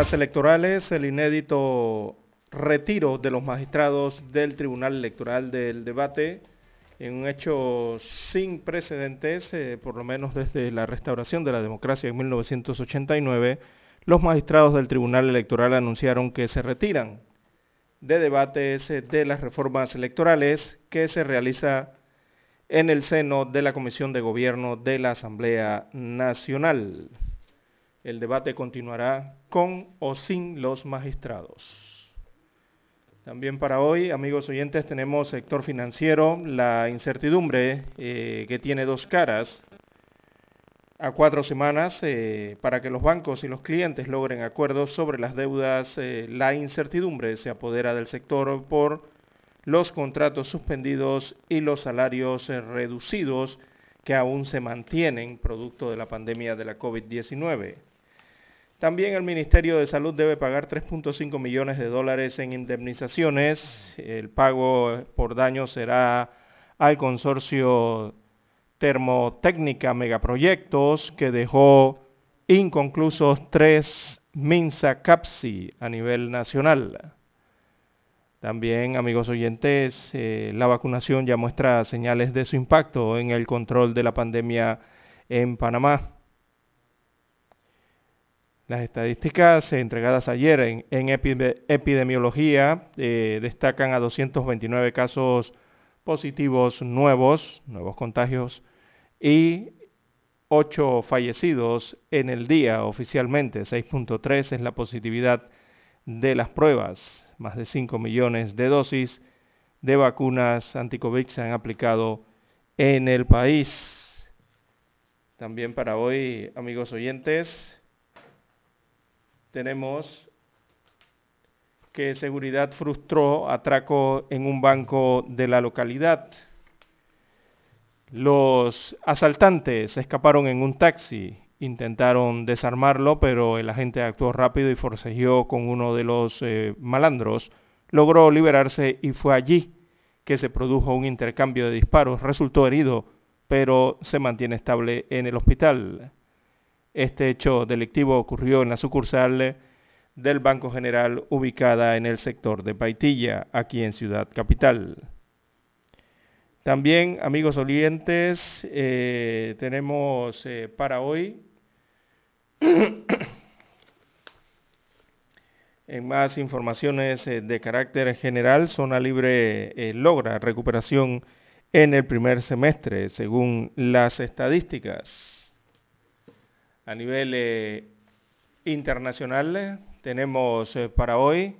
Electorales, el inédito retiro de los magistrados del Tribunal Electoral del debate, en un hecho sin precedentes, eh, por lo menos desde la restauración de la democracia en 1989, los magistrados del Tribunal Electoral anunciaron que se retiran de debates eh, de las reformas electorales que se realiza en el seno de la Comisión de Gobierno de la Asamblea Nacional. El debate continuará con o sin los magistrados. También para hoy, amigos oyentes, tenemos sector financiero, la incertidumbre eh, que tiene dos caras. A cuatro semanas, eh, para que los bancos y los clientes logren acuerdos sobre las deudas, eh, la incertidumbre se apodera del sector por los contratos suspendidos y los salarios reducidos que aún se mantienen producto de la pandemia de la COVID-19. También el Ministerio de Salud debe pagar 3.5 millones de dólares en indemnizaciones. El pago por daño será al consorcio Termotécnica Megaproyectos que dejó inconclusos tres Minsa Capsi a nivel nacional. También, amigos oyentes, eh, la vacunación ya muestra señales de su impacto en el control de la pandemia en Panamá. Las estadísticas entregadas ayer en, epidemiología eh, destacan a 229 casos positivos nuevos, nuevos contagios, y 8 fallecidos en el día oficialmente. 6.3 es la positividad de las pruebas. Más de 5 millones de dosis de vacunas anticovid se han aplicado en el país. También para hoy, amigos oyentes, tenemos que seguridad frustró atraco en un banco de la localidad. Los asaltantes escaparon en un taxi, intentaron desarmarlo, pero el agente actuó rápido y forcejeó con uno de los eh, malandros. Logró liberarse y fue allí que se produjo un intercambio de disparos. Resultó herido, pero se mantiene estable en el hospital. Este hecho delictivo ocurrió en la sucursal del Banco General ubicada en el sector de Paitilla, aquí en Ciudad Capital. También, amigos oyentes, eh, tenemos eh, para hoy, en más informaciones eh, de carácter general, Zona Libre logra recuperación en el primer semestre, según las estadísticas. A nivel eh, internacional tenemos eh, para hoy,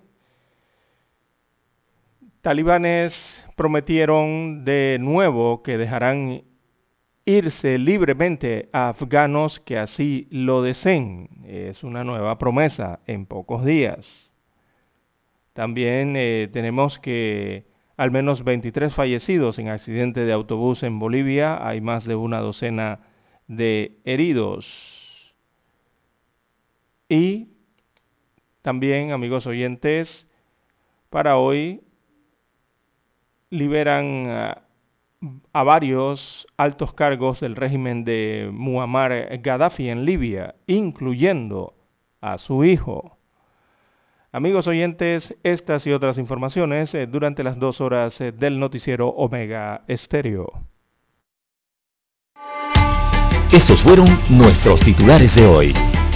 talibanes prometieron de nuevo que dejarán irse libremente a afganos que así lo deseen. Es una nueva promesa en pocos días. También eh, tenemos que al menos 23 fallecidos en accidente de autobús en Bolivia. Hay más de una docena de heridos. Y también, amigos oyentes, para hoy liberan a, varios altos cargos del régimen de Muammar Gaddafi en Libia, incluyendo a su hijo. Amigos oyentes, estas y otras informaciones eh, durante las dos horas eh, del noticiero Omega Estéreo. Estos fueron nuestros titulares de hoy.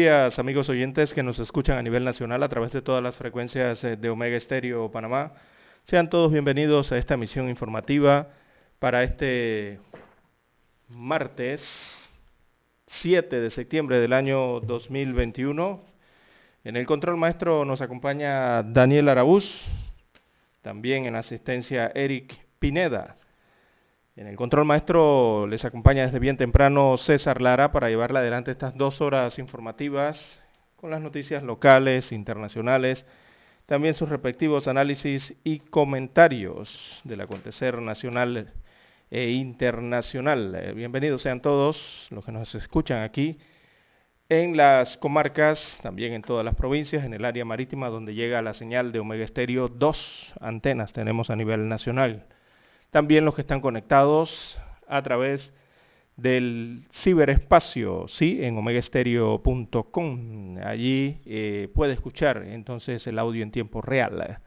Días amigos oyentes que nos escuchan a nivel nacional a través de todas las frecuencias eh, de Omega Estéreo Panamá. Sean todos bienvenidos a esta emisión informativa para este martes 7 de septiembre del año 2021. En el control maestro nos acompaña Daniel Arabuz, también en asistencia Eric Pineda. En el control maestro les acompaña desde bien temprano César Lara para llevarle adelante estas dos horas informativas con las noticias locales, internacionales, también sus respectivos análisis y comentarios del acontecer nacional e internacional. Bienvenidos sean todos los que nos escuchan aquí en las comarcas, también en todas las provincias, en el área marítima donde llega la señal de Omega Estéreo, dos antenas tenemos a nivel nacional también los que están conectados a través del ciberespacio, ¿sí? En omegaestereo.com. Allí eh, puede escuchar entonces el audio en tiempo real.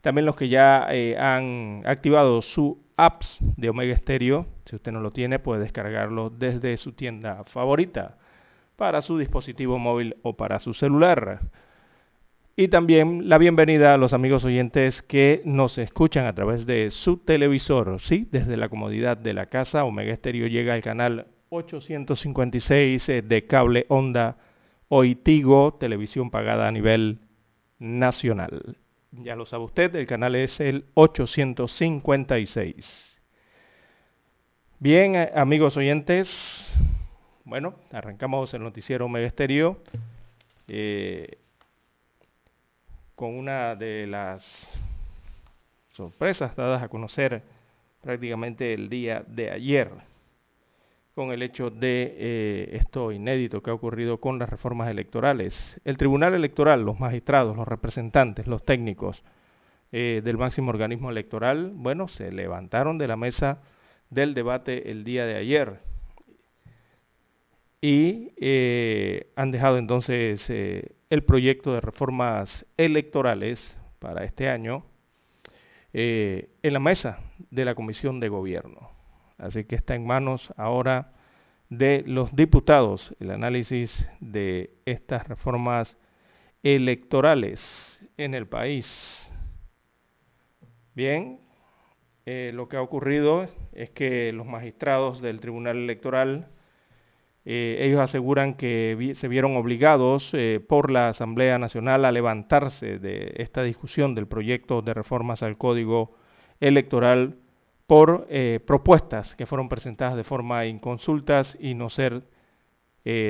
También los que ya eh, han activado su apps de Omega Stereo, si usted no lo tiene, puede descargarlo desde su tienda favorita para su dispositivo móvil o para su celular. Y también la bienvenida a los amigos oyentes que nos escuchan a través de su televisor, ¿sí? Desde la comodidad de la casa, Omega Estéreo llega al canal 856 eh, de cable onda Oitigo, televisión pagada a nivel nacional. Ya lo sabe usted, el canal es el 856. Bien, eh, amigos oyentes, bueno, arrancamos el noticiero Omega Estéreo. Eh, con una de las sorpresas dadas a conocer prácticamente el día de ayer, con el hecho de eh, esto inédito que ha ocurrido con las reformas electorales. El Tribunal Electoral, los magistrados, los representantes, los técnicos eh, del máximo organismo electoral, bueno, se levantaron de la mesa del debate el día de ayer y eh, han dejado entonces el proyecto de reformas electorales para este año eh, en la mesa de la Comisión de Gobierno. Así que está en manos ahora de los diputados el análisis de estas reformas electorales en el país. Bien, eh, lo que ha ocurrido es que los magistrados del Tribunal Electoral eh, ellos aseguran que se vieron obligados eh, por la Asamblea Nacional a levantarse de esta discusión del proyecto de reformas al Código Electoral por eh, propuestas que fueron presentadas de forma inconsultas y no ser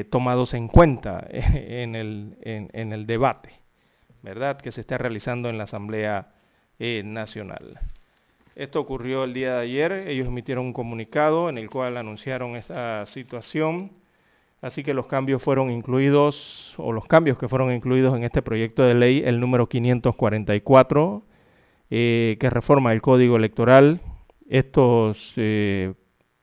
tomados en cuenta en el, en el, debate, ¿verdad?, que se está realizando en la Asamblea Nacional. Esto ocurrió el día de ayer, ellos emitieron un comunicado en el cual anunciaron esta situación Así que los cambios fueron incluidos, o los cambios que fueron incluidos en este proyecto de ley, el número 544, eh, que reforma el Código Electoral, estos, eh,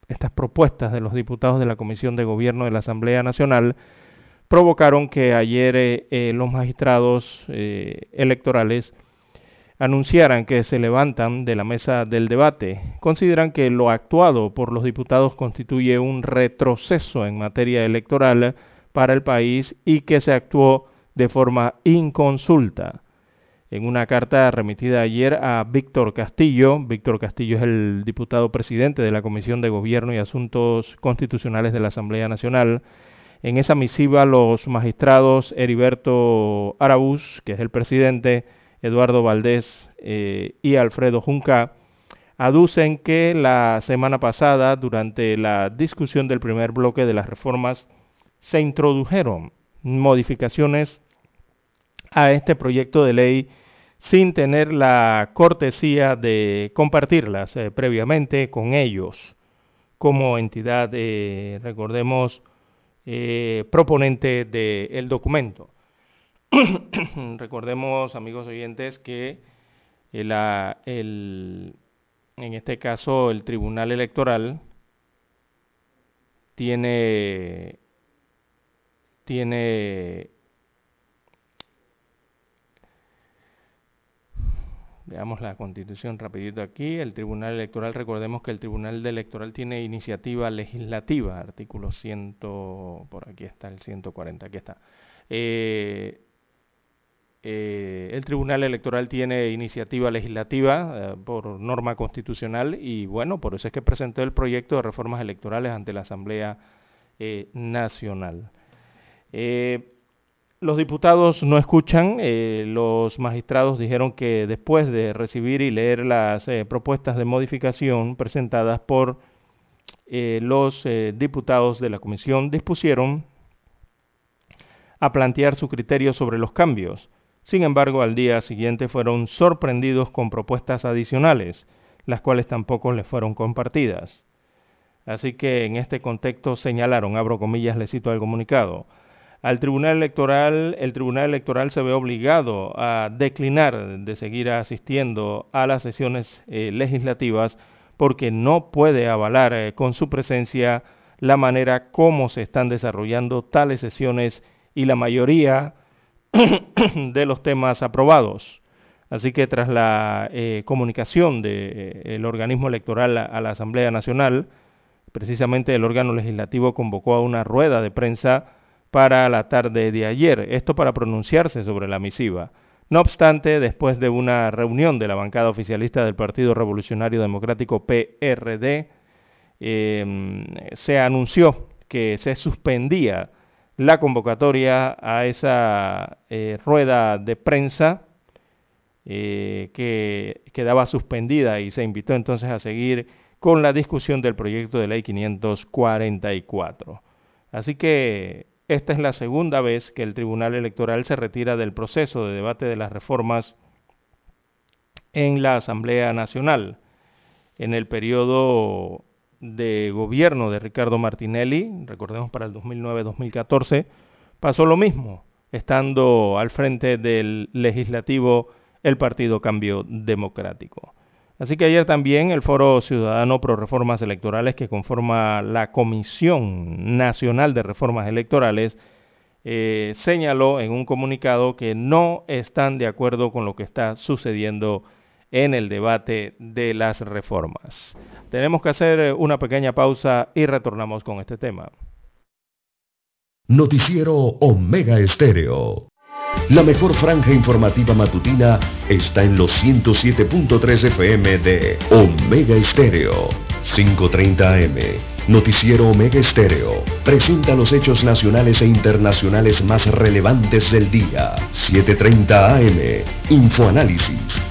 estas propuestas de los diputados de la Comisión de Gobierno de la Asamblea Nacional provocaron que ayer eh, los magistrados electorales anunciaran que se levantan de la mesa del debate. Consideran que lo actuado por los diputados constituye un retroceso en materia electoral para el país y que se actuó de forma inconsulta. En una carta remitida ayer a Víctor Castillo, Víctor Castillo es el diputado presidente de la Comisión de Gobierno y Asuntos Constitucionales de la Asamblea Nacional, en esa misiva los magistrados Heriberto Arabús, que es el presidente, Eduardo Valdés eh, y Alfredo Junca, aducen que la semana pasada, durante la discusión del primer bloque de las reformas, se introdujeron modificaciones a este proyecto de ley sin tener la cortesía de compartirlas eh, previamente con ellos como entidad, eh, recordemos, proponente del documento. Recordemos, amigos oyentes, que el, en este caso el Tribunal Electoral tiene, tiene Veamos la constitución rapidito aquí. El Tribunal Electoral, recordemos que el Tribunal Electoral tiene iniciativa legislativa, artículo 100, por aquí está el 140, aquí está. Eh, eh, el Tribunal Electoral tiene iniciativa legislativa eh, por norma constitucional y bueno, por eso es que presentó el proyecto de reformas electorales ante la Asamblea eh, Nacional. los diputados no escuchan, los magistrados dijeron que después de recibir y leer las propuestas de modificación presentadas por los diputados de la comisión, dispusieron a plantear su criterio sobre los cambios sin embargo, al día siguiente fueron sorprendidos con propuestas adicionales, las cuales tampoco les fueron compartidas. Así que en este contexto señalaron, abro comillas, le cito al comunicado, al Tribunal Electoral, el Tribunal Electoral se ve obligado a declinar de seguir asistiendo a las sesiones eh, legislativas porque no puede avalar eh, con su presencia la manera como se están desarrollando tales sesiones y la mayoría de los temas aprobados. Así que tras la eh, comunicación del eh, organismo electoral a, la Asamblea Nacional, precisamente el órgano legislativo convocó a una rueda de prensa para la tarde de ayer, esto para pronunciarse sobre la misiva. No obstante, después de una reunión de la bancada oficialista del Partido Revolucionario Democrático PRD, em, se anunció que se suspendía la convocatoria a esa eh, rueda de prensa eh, que quedaba suspendida y se invitó entonces a seguir con la discusión del proyecto de ley 544. Así que esta es la segunda vez que el Tribunal Electoral se retira del proceso de debate de las reformas en la Asamblea Nacional. En el periodo de gobierno de Ricardo Martinelli, recordemos para el 2009-2014, pasó lo mismo, estando al frente del legislativo el Partido Cambio Democrático. Así que ayer también el Foro Ciudadano Pro Reformas Electorales, que conforma la Comisión Nacional de Reformas Electorales, eh, señaló en un comunicado que no están de acuerdo con lo que está sucediendo en el debate de las reformas. Tenemos que hacer eh, una pequeña pausa y retornamos con este tema. Noticiero Omega Estéreo. La mejor franja informativa matutina está en los 107.3 FM de Omega Estéreo. 5.30 AM. Noticiero Omega Estéreo. Presenta los hechos nacionales e internacionales más relevantes del día. 7.30 AM. Infoanálisis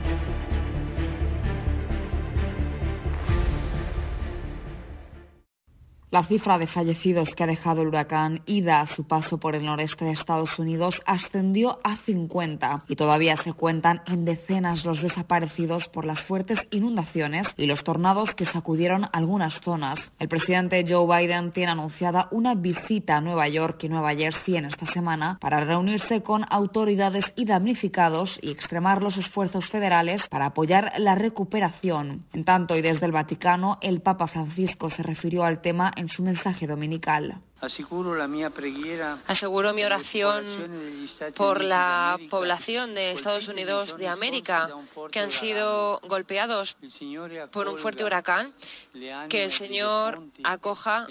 La cifra de fallecidos que ha dejado el huracán Ida a su paso por el noreste de Estados Unidos ascendió a 50 y todavía se cuentan en decenas los desaparecidos por las fuertes inundaciones y los tornados que sacudieron algunas zonas. El presidente Joe Biden tiene anunciada una visita a Nueva York y Nueva Jersey en esta semana para reunirse con autoridades y damnificados y extremar los esfuerzos federales para apoyar la recuperación. En tanto, y desde el Vaticano, el Papa Francisco se refirió al tema su mensaje dominical. Aseguro mi oración por la población de Estados Unidos de América que han sido golpeados por un fuerte huracán, que el Señor acoja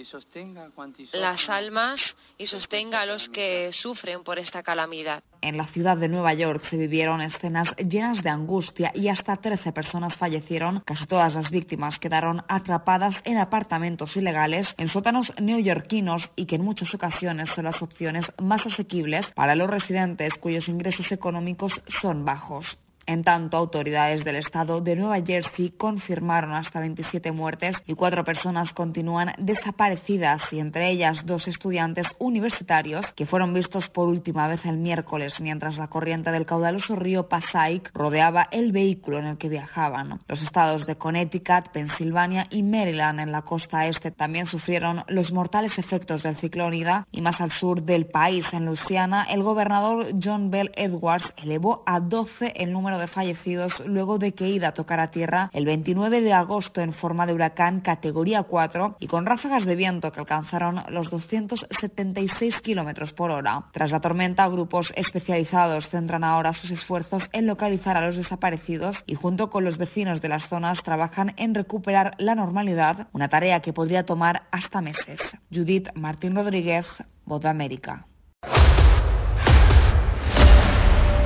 las almas y sostenga a los que sufren por esta calamidad. En la ciudad de Nueva York se vivieron escenas llenas de angustia y hasta 13 personas fallecieron. Casi todas las víctimas quedaron atrapadas en apartamentos ilegales en sótanos neoyorquinos y que en muchas ocasiones son las opciones más asequibles para los residentes cuyos ingresos económicos son bajos. En tanto, autoridades del estado de Nueva Jersey confirmaron hasta 27 muertes y cuatro personas continúan desaparecidas y entre ellas dos estudiantes universitarios que fueron vistos por última vez el miércoles mientras la corriente del caudaloso río Passaic rodeaba el vehículo en el que viajaban. Los estados de Connecticut, Pensilvania y Maryland en la costa este también sufrieron los mortales efectos del ciclón Ida y más al sur del país, en Luisiana, el gobernador John Bell Edwards elevó a 12 el número de fallecidos luego de que Ida tocara tierra el 29 de agosto en forma de huracán categoría 4 y con ráfagas de viento que alcanzaron los 276 kilómetros por hora. Tras la tormenta, grupos especializados centran ahora sus esfuerzos en localizar a los desaparecidos y junto con los vecinos de las zonas trabajan en recuperar la normalidad, una tarea que podría tomar hasta meses. Judith Martín Rodríguez, Voz de América.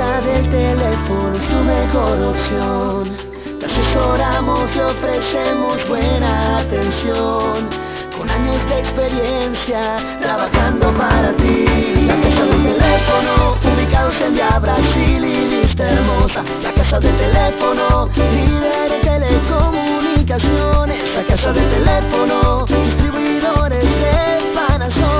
del teléfono es tu mejor opción. Te asesoramos y ofrecemos buena atención. Con años de experiencia trabajando para ti. La casa del teléfono, ubicados en Via Brasil y vista hermosa. La casa del teléfono, líder de telecomunicaciones. La casa del teléfono, distribuidores de Panasonic.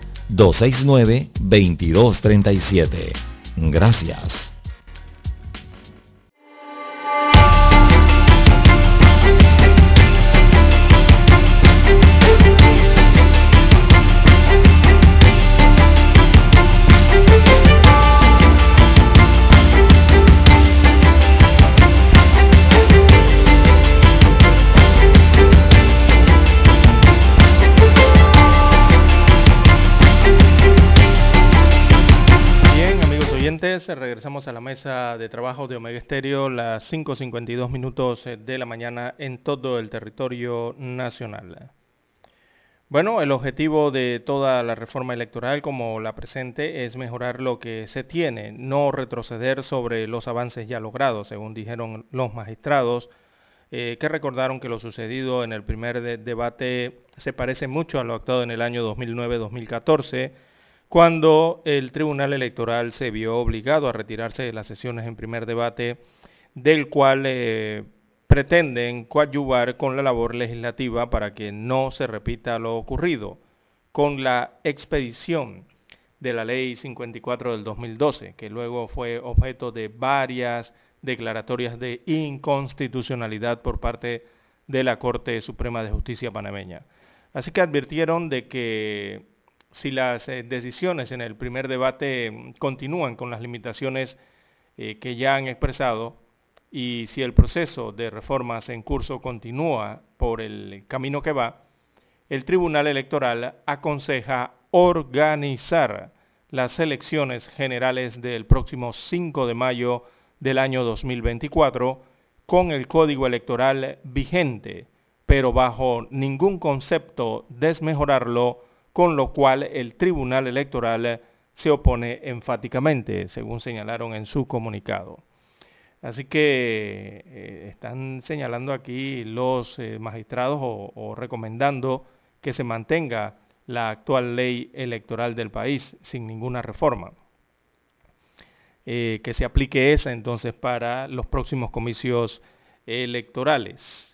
269-2237. Gracias. Regresamos a la mesa de trabajo de Omega Estéreo, las 5.52 minutos eh, de la mañana en todo el territorio nacional. Bueno, el objetivo de toda la reforma electoral como la presente es mejorar lo que se tiene, no retroceder sobre los avances ya logrados, según dijeron los magistrados, eh, que recordaron que lo sucedido en el primer debate se parece mucho a lo actuado en el año 2009-2014 cuando el Tribunal Electoral se vio obligado a retirarse de las sesiones en primer debate, del cual eh, pretenden coadyuvar con la labor legislativa para que no se repita lo ocurrido con la expedición de la Ley 54 del 2012, que luego fue objeto de varias declaratorias de inconstitucionalidad por parte de la Corte Suprema de Justicia panameña. Así que advirtieron de que si las eh, decisiones en el primer debate continúan con las limitaciones eh, que ya han expresado, y si el proceso de reformas en curso continúa por el camino que va, el Tribunal Electoral aconseja organizar las elecciones generales del próximo 5 de mayo del año 2024 con el código electoral vigente, pero bajo ningún concepto desmejorarlo, con lo cual el Tribunal Electoral se opone enfáticamente, según señalaron en su comunicado. Así que eh, están señalando aquí los eh, magistrados o, recomendando que se mantenga la actual ley electoral del país sin ninguna reforma. Eh, que se aplique esa entonces para los próximos comicios electorales.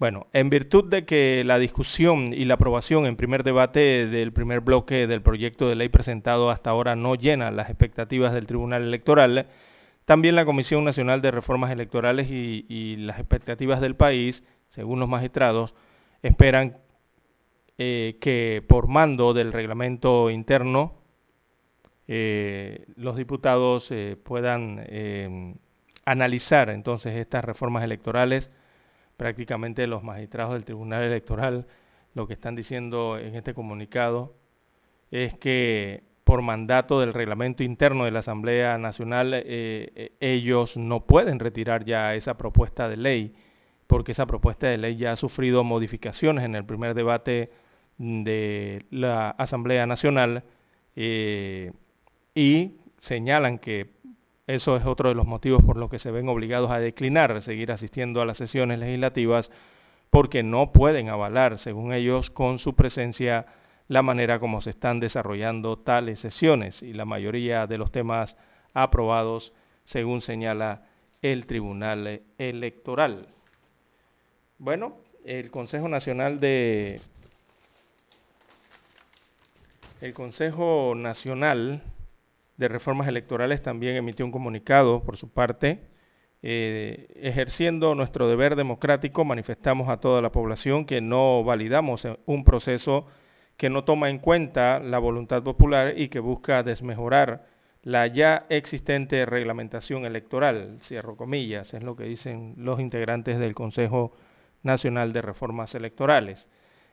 Bueno, en virtud de que la discusión y la aprobación en primer debate del primer bloque del proyecto de ley presentado hasta ahora no llena las expectativas del Tribunal Electoral, también la Comisión Nacional de Reformas Electorales y, las expectativas del país, según los magistrados, esperan eh, que por mando del reglamento interno eh, los diputados eh, puedan analizar entonces estas reformas electorales. Prácticamente los magistrados del Tribunal Electoral lo que están diciendo en este comunicado es que por mandato del reglamento interno de la Asamblea Nacional, eh, eh, ellos no pueden retirar ya esa propuesta de ley, porque esa propuesta de ley ya ha sufrido modificaciones en el primer debate de la Asamblea Nacional eh, y señalan que eso es otro de los motivos por los que se ven obligados a declinar seguir asistiendo a las sesiones legislativas, porque no pueden avalar, según ellos, con su presencia la manera como se están desarrollando tales sesiones y la mayoría de los temas aprobados según señala el Tribunal Electoral. Bueno, el Consejo Nacional de el Consejo Nacional de Reformas Electorales también emitió un comunicado por su parte. Eh, ejerciendo nuestro deber democrático, manifestamos a toda la población que no validamos un proceso que no toma en cuenta la voluntad popular y que busca desmejorar la ya existente reglamentación electoral, cierro comillas, es lo que dicen los integrantes del Consejo Nacional de Reformas Electorales.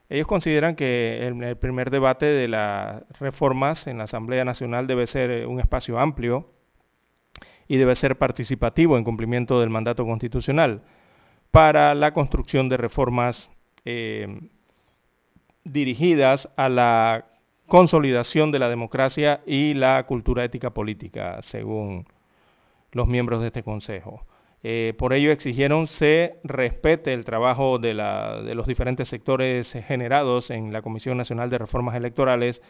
Ellos consideran que el, primer debate de las reformas en la Asamblea Nacional debe ser un espacio amplio y debe ser participativo en cumplimiento del mandato constitucional para la construcción de reformas eh, dirigidas a la consolidación de la democracia y la cultura ética política, según los miembros de este Consejo. Eh, por ello exigieron se respete el trabajo de, de, los diferentes sectores generados en la Comisión Nacional de Reformas Electorales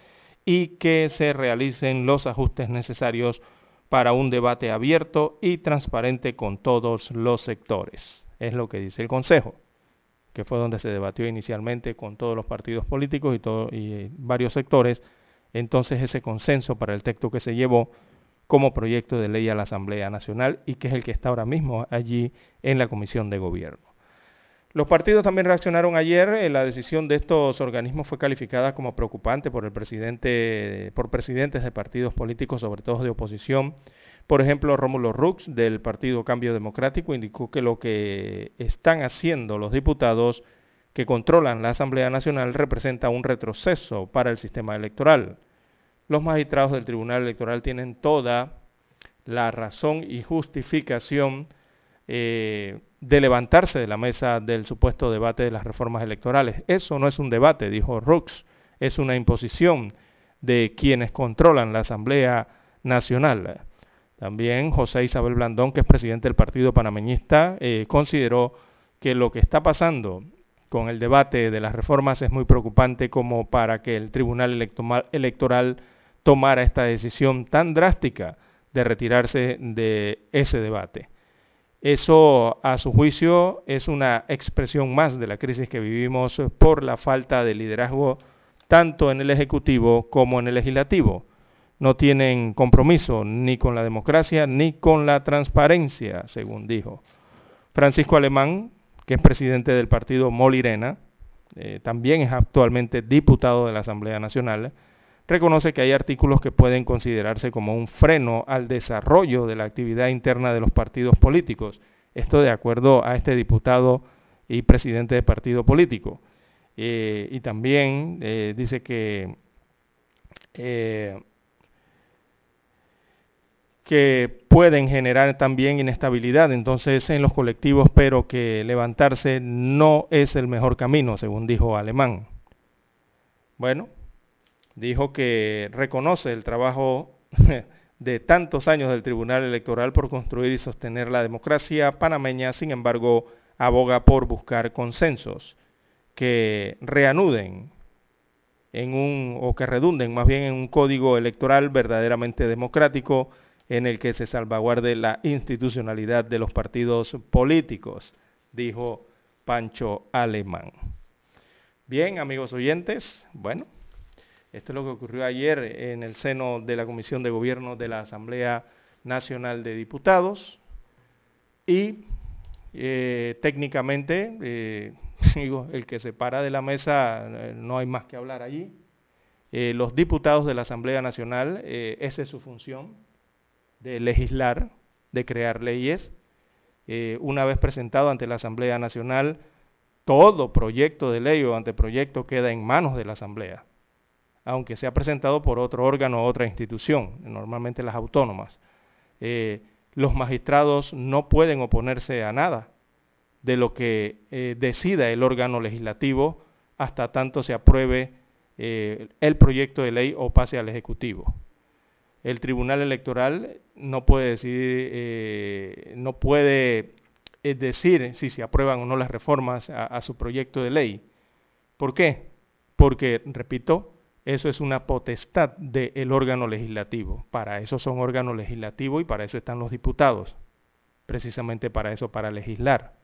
y que se realicen los ajustes necesarios para un debate abierto y transparente con todos los sectores. Es lo que dice el Consejo que fue donde se debatió inicialmente con todos los partidos políticos y, y eh, varios sectores, entonces ese consenso para el texto que se llevó como proyecto de ley a la Asamblea Nacional y que es el que está ahora mismo allí en la Comisión de Gobierno. Los partidos también reaccionaron ayer. Eh, la decisión de estos organismos fue calificada como preocupante por el presidente, por presidentes de partidos políticos, sobre todo de oposición, por ejemplo, Rómulo Rux del Partido Cambio Democrático indicó que lo que están haciendo los diputados que controlan la Asamblea Nacional representa un retroceso para el sistema electoral. Los magistrados del Tribunal Electoral tienen toda la razón y justificación eh, de levantarse de la mesa del supuesto debate de las reformas electorales. Eso no es un debate, dijo Rux, es una imposición de quienes controlan la Asamblea Nacional. También José Isabel Blandón, que es presidente del Partido Panameñista, eh, consideró que lo que está pasando con el debate de las reformas es muy preocupante como para que el Tribunal Electoral tomara esta decisión tan drástica de retirarse de ese debate. Eso, a su juicio, es una expresión más de la crisis que vivimos por la falta de liderazgo tanto en el Ejecutivo como en el Legislativo. No tienen compromiso ni con la democracia ni con la transparencia, según dijo. Francisco Alemán, que es presidente del partido Molirena, eh, también es actualmente diputado de la Asamblea Nacional, reconoce que hay artículos que pueden considerarse como un freno al desarrollo de la actividad interna de los partidos políticos. Esto de acuerdo a este diputado y presidente de partido político. Eh, y también eh, dice que, eh, que pueden generar también inestabilidad entonces en los colectivos, pero que levantarse no es el mejor camino, según dijo Alemán. Bueno, dijo que reconoce el trabajo de tantos años del Tribunal Electoral por construir y sostener la democracia panameña, sin embargo, aboga por buscar consensos que reanuden en un, o que redunden más bien en un código electoral verdaderamente democrático en el que se salvaguarde la institucionalidad de los partidos políticos, dijo Pancho Alemán. Bien, amigos oyentes, bueno, esto es lo que ocurrió ayer en el seno de la Comisión de Gobierno de la Asamblea Nacional de Diputados y eh, técnicamente, eh, digo, el que se para de la mesa, eh, no hay más que hablar allí. los diputados de la Asamblea Nacional, esa es su función, de legislar, de crear leyes. una vez presentado ante la Asamblea Nacional, todo proyecto de ley o anteproyecto queda en manos de la Asamblea aunque sea presentado por otro órgano o otra institución, normalmente las autónomas. Eh, los magistrados no pueden oponerse a nada de lo que eh, decida el órgano legislativo hasta tanto se apruebe eh, el proyecto de ley o pase al Ejecutivo. El Tribunal Electoral no puede no puede decir si se aprueban o no las reformas a, a su proyecto de ley. ¿Por qué? Porque, repito, eso es una potestad del órgano legislativo. Para eso son órganos legislativos y para eso están los diputados. Precisamente para eso, para legislar.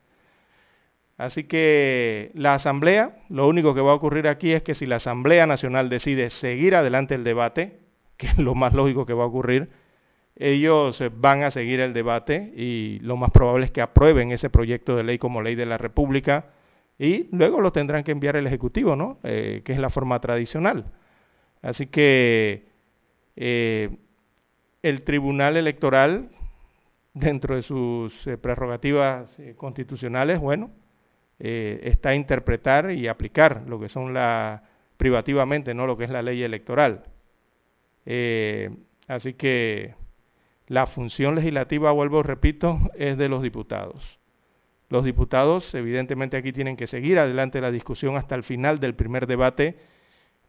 Así que la Asamblea, lo único que va a ocurrir aquí es que si la Asamblea Nacional decide seguir adelante el debate, que es lo más lógico que va a ocurrir, ellos van a seguir el debate y lo más probable es que aprueben ese proyecto de ley como ley de la República y luego lo tendrán que enviar el Ejecutivo, ¿no? Eh, que es la forma tradicional. Así que eh, el Tribunal Electoral, dentro de sus eh, prerrogativas eh, constitucionales, bueno, está a interpretar y aplicar lo que son la privativamente, no lo que es la ley electoral. así que la función legislativa, vuelvo, repito, es de los diputados. Los diputados, evidentemente, aquí tienen que seguir adelante la discusión hasta el final del primer debate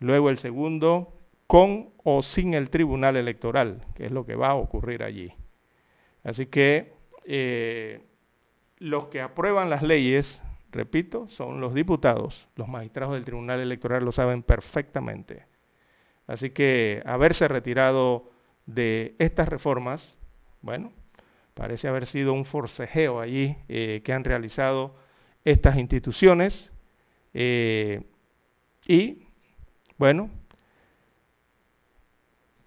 Luego el segundo, con o sin el tribunal electoral, que es lo que va a ocurrir allí. Así que eh, los que aprueban las leyes, repito, son los diputados. Los magistrados del tribunal electoral lo saben perfectamente. Así que haberse retirado de estas reformas, bueno, parece haber sido un forcejeo allí eh, que han realizado estas instituciones eh, y bueno,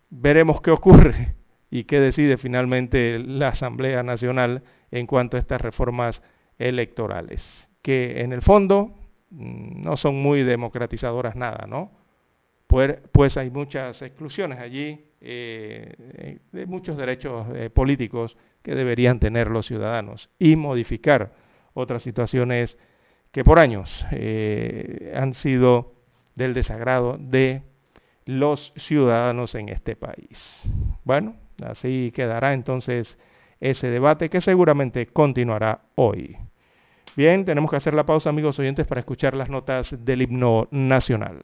veremos qué ocurre y qué decide finalmente la Asamblea Nacional en cuanto a estas reformas electorales, que en el fondo mm, no son muy democratizadoras nada, ¿no? Pues, hay muchas exclusiones allí eh, de muchos derechos eh, políticos que deberían tener los ciudadanos y modificar otras situaciones que por años eh, han sido del desagrado de los ciudadanos en este país. Bueno, así quedará entonces ese debate que seguramente continuará hoy. Bien, tenemos que hacer la pausa, amigos oyentes, para escuchar las notas del himno nacional.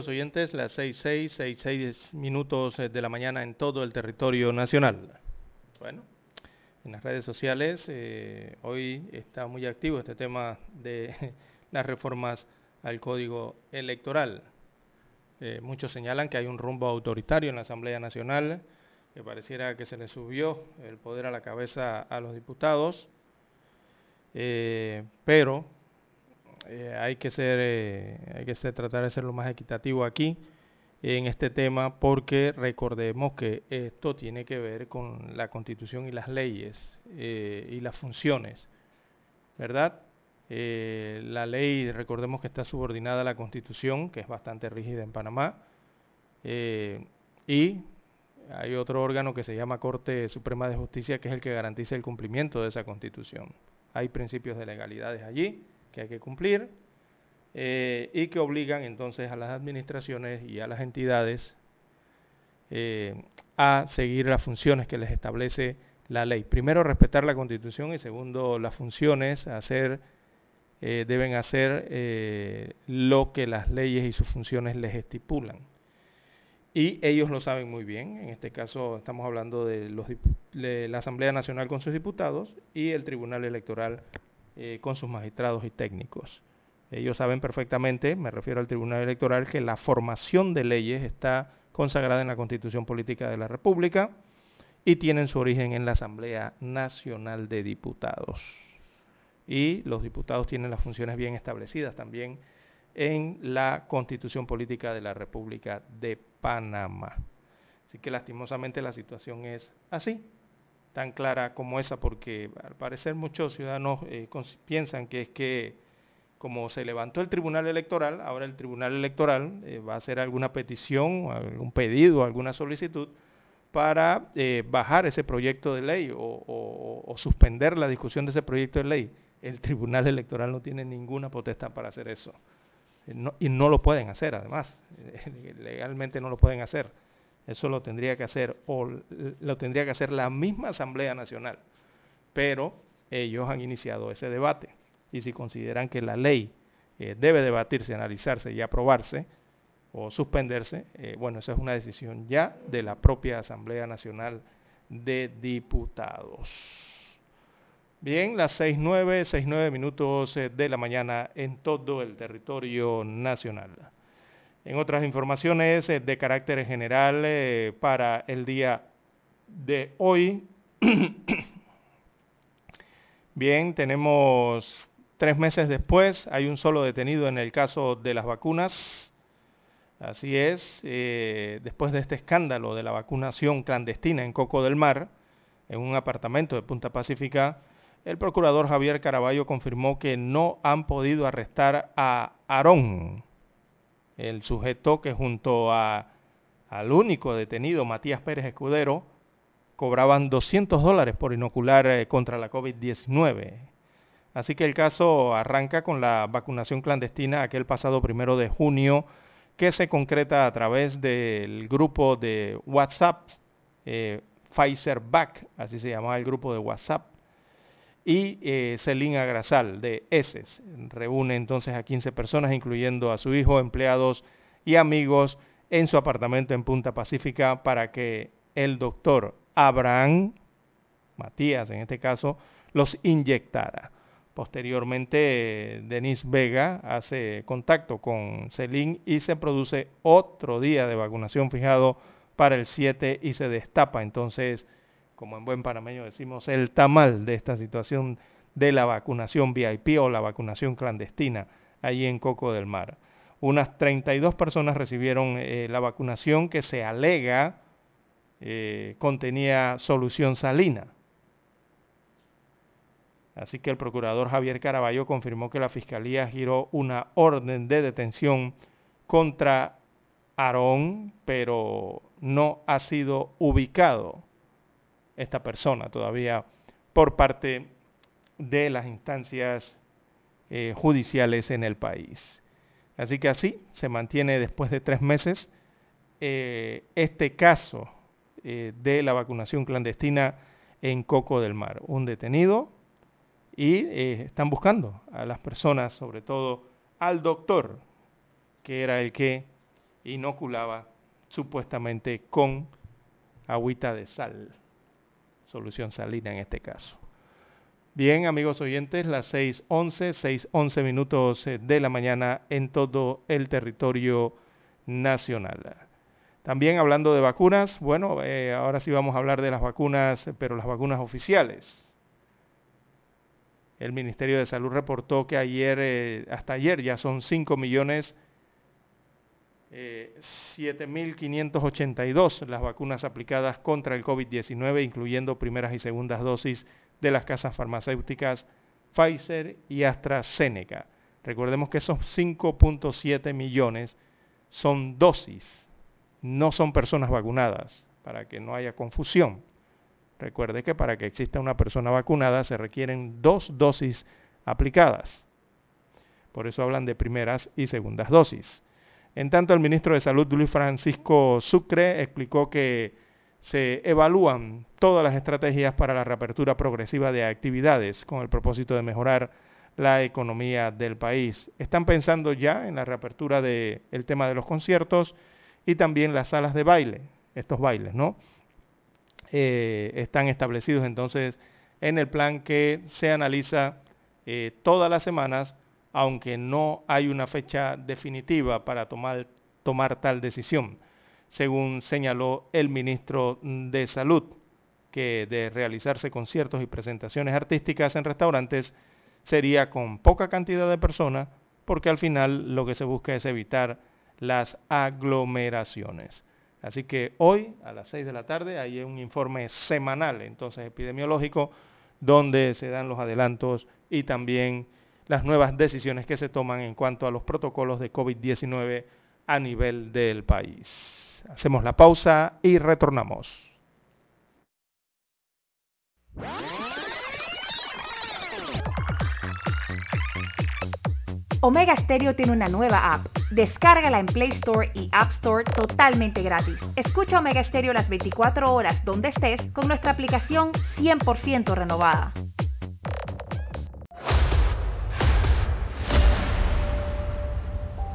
Amigos oyentes, las 6.6, 6.6 minutos eh, de la mañana en todo el territorio nacional. Bueno, en las redes sociales eh, hoy está muy activo este tema de las reformas al código electoral. Eh, muchos señalan que hay un rumbo autoritario en la Asamblea Nacional, que pareciera que se le subió el poder a la cabeza a los diputados, pero eh, hay que ser, eh, hay que tratar de ser lo más equitativo aquí en este tema porque recordemos que esto tiene que ver con la constitución y las leyes eh, y las funciones, ¿verdad? la ley, recordemos que está subordinada a la constitución, que es bastante rígida en Panamá, y hay otro órgano que se llama Corte Suprema de Justicia, que es el que garantiza el cumplimiento de esa constitución. Hay principios de legalidades allí que hay que cumplir eh, y que obligan entonces a las administraciones y a las entidades eh, a seguir las funciones que les establece la ley. Primero, respetar la constitución y segundo, las funciones hacer, eh, deben hacer lo que las leyes y sus funciones les estipulan. Y ellos lo saben muy bien. En este caso estamos hablando de, de la Asamblea Nacional con sus diputados y el Tribunal Electoral eh, con sus magistrados y técnicos. Ellos saben perfectamente, me refiero al Tribunal Electoral, que la formación de leyes está consagrada en la Constitución Política de la República y tienen su origen en la Asamblea Nacional de Diputados. Y los diputados tienen las funciones bien establecidas también en la Constitución Política de la República de Panamá. Así que lastimosamente la situación es así tan clara como esa, porque al parecer muchos ciudadanos eh, piensan que es que como se levantó el Tribunal Electoral, ahora el Tribunal Electoral eh, va a hacer alguna petición, algún pedido, alguna solicitud para eh, bajar ese proyecto de ley o, suspender la discusión de ese proyecto de ley. El Tribunal Electoral no tiene ninguna potestad para hacer eso. Eh, y no lo pueden hacer, además. Legalmente no lo pueden hacer. Eso lo tendría que hacer o lo tendría que hacer la misma Asamblea Nacional. Pero ellos han iniciado ese debate. Y si consideran que la ley eh, debe debatirse, analizarse y aprobarse, o suspenderse, eh, bueno, esa es una decisión ya de la propia Asamblea Nacional de Diputados. Bien, las 6.9, 6.9 minutos eh, de la mañana en todo el territorio nacional. En otras informaciones eh, de carácter general para el día de hoy, bien, tenemos tres meses después, hay un solo detenido en el caso de las vacunas. Así es, eh, después de este escándalo de la vacunación clandestina en Coco del Mar, en un apartamento de Punta Pacífica, el procurador Javier Caraballo confirmó que no han podido arrestar a Aarón, el sujeto que junto a, al único detenido, Matías Pérez Escudero, cobraban 200 dólares por inocular eh, contra la COVID-19. Así que el caso arranca con la vacunación clandestina aquel pasado primero de junio que se concreta a través del grupo de WhatsApp, eh, Pfizer Back, así se llamaba el grupo de WhatsApp, y eh, Celina Grasal de ESES. Reúne entonces a 15 personas, incluyendo a su hijo, empleados y amigos, en su apartamento en Punta Pacífica para que el doctor Abraham, Matías en este caso, los inyectara. Posteriormente, Denis Vega hace contacto con Celín y se produce otro día de vacunación fijado para el 7 y se destapa entonces, como en buen panameño decimos, el tamal de esta situación de la vacunación VIP o la vacunación clandestina allí en Coco del Mar. Unas 32 personas recibieron eh, la vacunación que se alega eh, contenía solución salina Así que el procurador Javier Caraballo confirmó que la Fiscalía giró una orden de detención contra Aarón, pero no ha sido ubicado esta persona todavía por parte de las instancias eh, judiciales en el país. Así que así se mantiene después de tres meses eh, este caso eh, de la vacunación clandestina en Coco del Mar. Un detenido y están buscando a las personas, sobre todo al doctor, que era el que inoculaba supuestamente con agüita de sal, solución salina en este caso. Bien, amigos oyentes, las 6.11, 6.11 minutos eh, de la mañana en todo el territorio nacional. También hablando de vacunas, bueno, eh, ahora sí vamos a hablar de las vacunas, pero las vacunas oficiales. El Ministerio de Salud reportó que ayer, eh, hasta ayer ya son 5 millones eh, 7.582 las vacunas aplicadas contra el COVID-19, incluyendo primeras y segundas dosis de las casas farmacéuticas Pfizer y AstraZeneca. Recordemos que esos 5.7 millones son dosis, no son personas vacunadas, para que no haya confusión. Recuerde que para que exista una persona vacunada se requieren dos dosis aplicadas. Por eso hablan de primeras y segundas dosis. En tanto, el ministro de Salud, Luis Francisco Sucre, explicó que se evalúan todas las estrategias para la reapertura progresiva de actividades con el propósito de mejorar la economía del país. Están pensando ya en la reapertura del tema de los conciertos y también las salas de baile, estos bailes, ¿no? Eh, están establecidos entonces en el plan que se analiza eh, todas las semanas, aunque no hay una fecha definitiva para tomar, tomar tal decisión, según señaló el ministro de Salud, que de realizarse conciertos y presentaciones artísticas en restaurantes sería con poca cantidad de personas, porque al final lo que se busca es evitar las aglomeraciones. Así que hoy a las 6 de la tarde hay un informe semanal, entonces epidemiológico, donde se dan los adelantos y también las nuevas decisiones que se toman en cuanto a los protocolos de COVID-19 a nivel del país. Hacemos la pausa y retornamos. Omega Stereo tiene una nueva app. Descárgala en Play Store y App Store totalmente gratis. Escucha Omega Stereo las 24 horas donde estés con nuestra aplicación 100% renovada.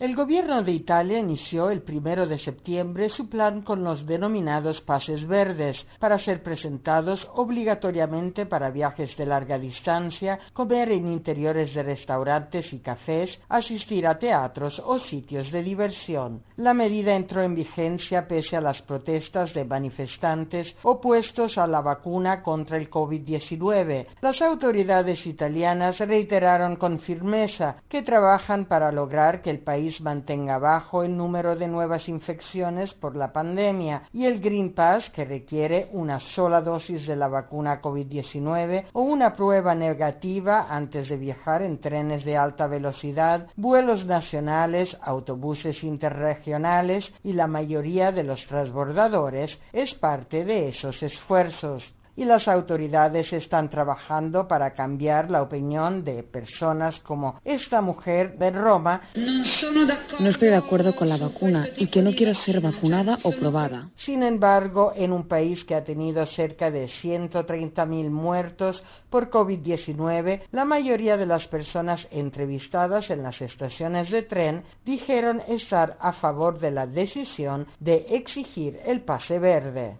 El gobierno de Italia inició el primero de septiembre su plan con los denominados pases verdes para ser presentados obligatoriamente para viajes de larga distancia, comer en interiores de restaurantes y cafés, asistir a teatros o sitios de diversión. La medida entró en vigencia pese a las protestas de manifestantes opuestos a la vacuna contra el COVID-19. Las autoridades italianas reiteraron con firmeza que trabajan para lograr que el país mantenga bajo el número de nuevas infecciones por la pandemia y el Green Pass que requiere una sola dosis de la vacuna COVID-19 o una prueba negativa antes de viajar en trenes de alta velocidad, vuelos nacionales, autobuses interregionales y la mayoría de los transbordadores es parte de esos esfuerzos y las autoridades están trabajando para cambiar la opinión de personas como esta mujer de Roma. No estoy de acuerdo con la vacuna y que no quiero ser vacunada o probada. Sin embargo, en un país que ha tenido cerca de 130.000 muertos por COVID-19, la mayoría de las personas entrevistadas en las estaciones de tren dijeron estar a favor de la decisión de exigir el pase verde.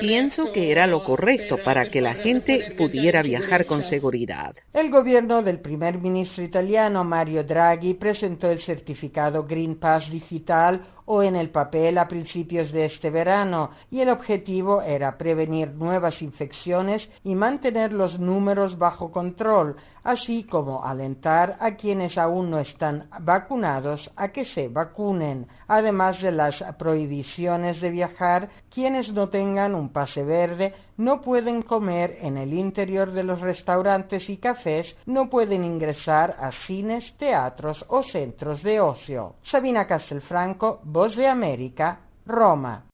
Pienso que era lo correcto para que la gente pudiera viajar con seguridad. El gobierno del primer ministro italiano Mario Draghi presentó el certificado Green Pass digital o en el papel a principios de este verano y el objetivo era prevenir nuevas infecciones y mantener los números bajo control, así como alentar a quienes aún no están vacunados a que se vacunen. Además de las prohibiciones de viajar, quienes no tengan un pase verde no pueden comer en el interior de los restaurantes y cafés, no pueden ingresar a cines, teatros o centros de ocio. Sabina Castelfranco, Voz de América, Roma.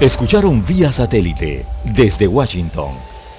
Escucharon vía satélite desde Washington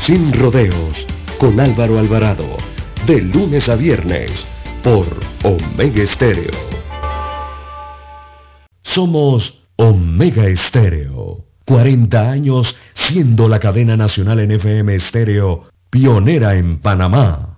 Sin rodeos. Con Álvaro Alvarado. De lunes a viernes. Por Omega Estéreo. Somos Omega Estéreo. 40 años siendo la cadena nacional en FM estéreo pionera en Panamá.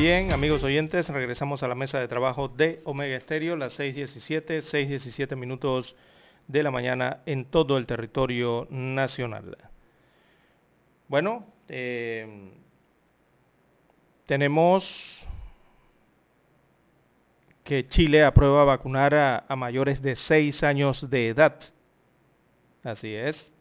Bien, amigos oyentes, regresamos a la mesa de trabajo de Omega Estéreo, las 6.17, 6.17 minutos de la mañana en todo el territorio nacional. Bueno, eh, tenemos que Chile aprueba vacunar a, a mayores de 6 años de edad. Así es.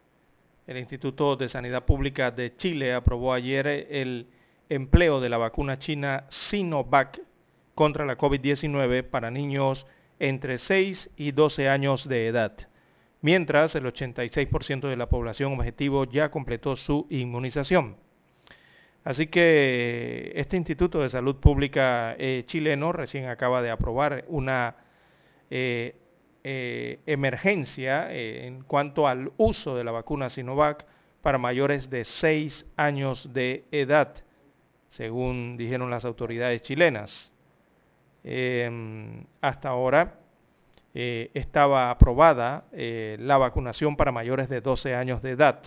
El Instituto de Sanidad Pública de Chile aprobó ayer el empleo de la vacuna china Sinovac contra la COVID-19 para niños entre 6 y 12 años de edad, mientras el 86% de la población objetivo ya completó su inmunización. Así que este Instituto de Salud Pública eh, chileno recién acaba de aprobar una eh, eh, emergencia en cuanto al uso de la vacuna Sinovac para mayores de 6 años de edad según dijeron las autoridades chilenas. Em, hasta ahora eh, estaba aprobada eh, la vacunación para mayores de 12 años de edad.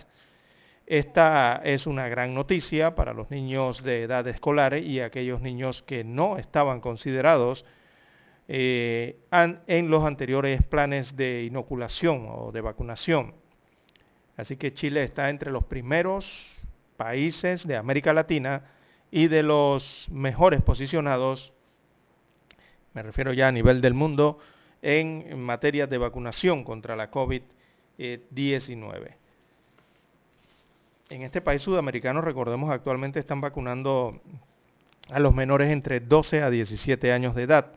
Esta es una gran noticia para los niños de edad escolar y aquellos niños que no estaban considerados eh, en los anteriores planes de inoculación o de vacunación. Así que Chile está entre los primeros países de América Latina y de los mejores posicionados, me refiero ya a nivel del mundo, en materia de vacunación contra la COVID-19. En este país sudamericano, recordemos, actualmente están vacunando a los menores entre 12 a 17 años de edad,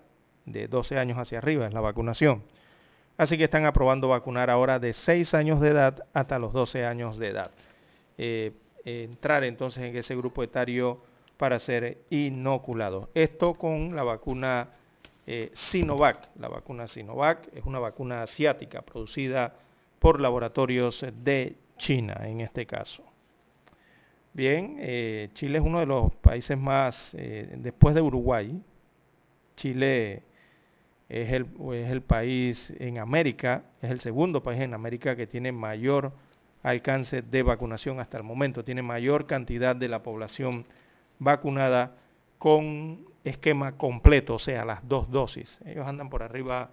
de 12 años hacia arriba es la vacunación. Así que están aprobando vacunar ahora de 6 años de edad hasta los 12 años de edad. Eh, entrar entonces en ese grupo etario para ser inoculado. Esto con la vacuna eh, Sinovac. La vacuna Sinovac es una vacuna asiática producida por laboratorios de China en este caso. Bien, eh, Chile es uno de los países más, eh, después de Uruguay, Chile es el país en América, es el segundo país en América que tiene mayor alcance de vacunación hasta el momento, tiene mayor cantidad de la población vacunada con esquema completo, o sea, las dos dosis. Ellos andan por arriba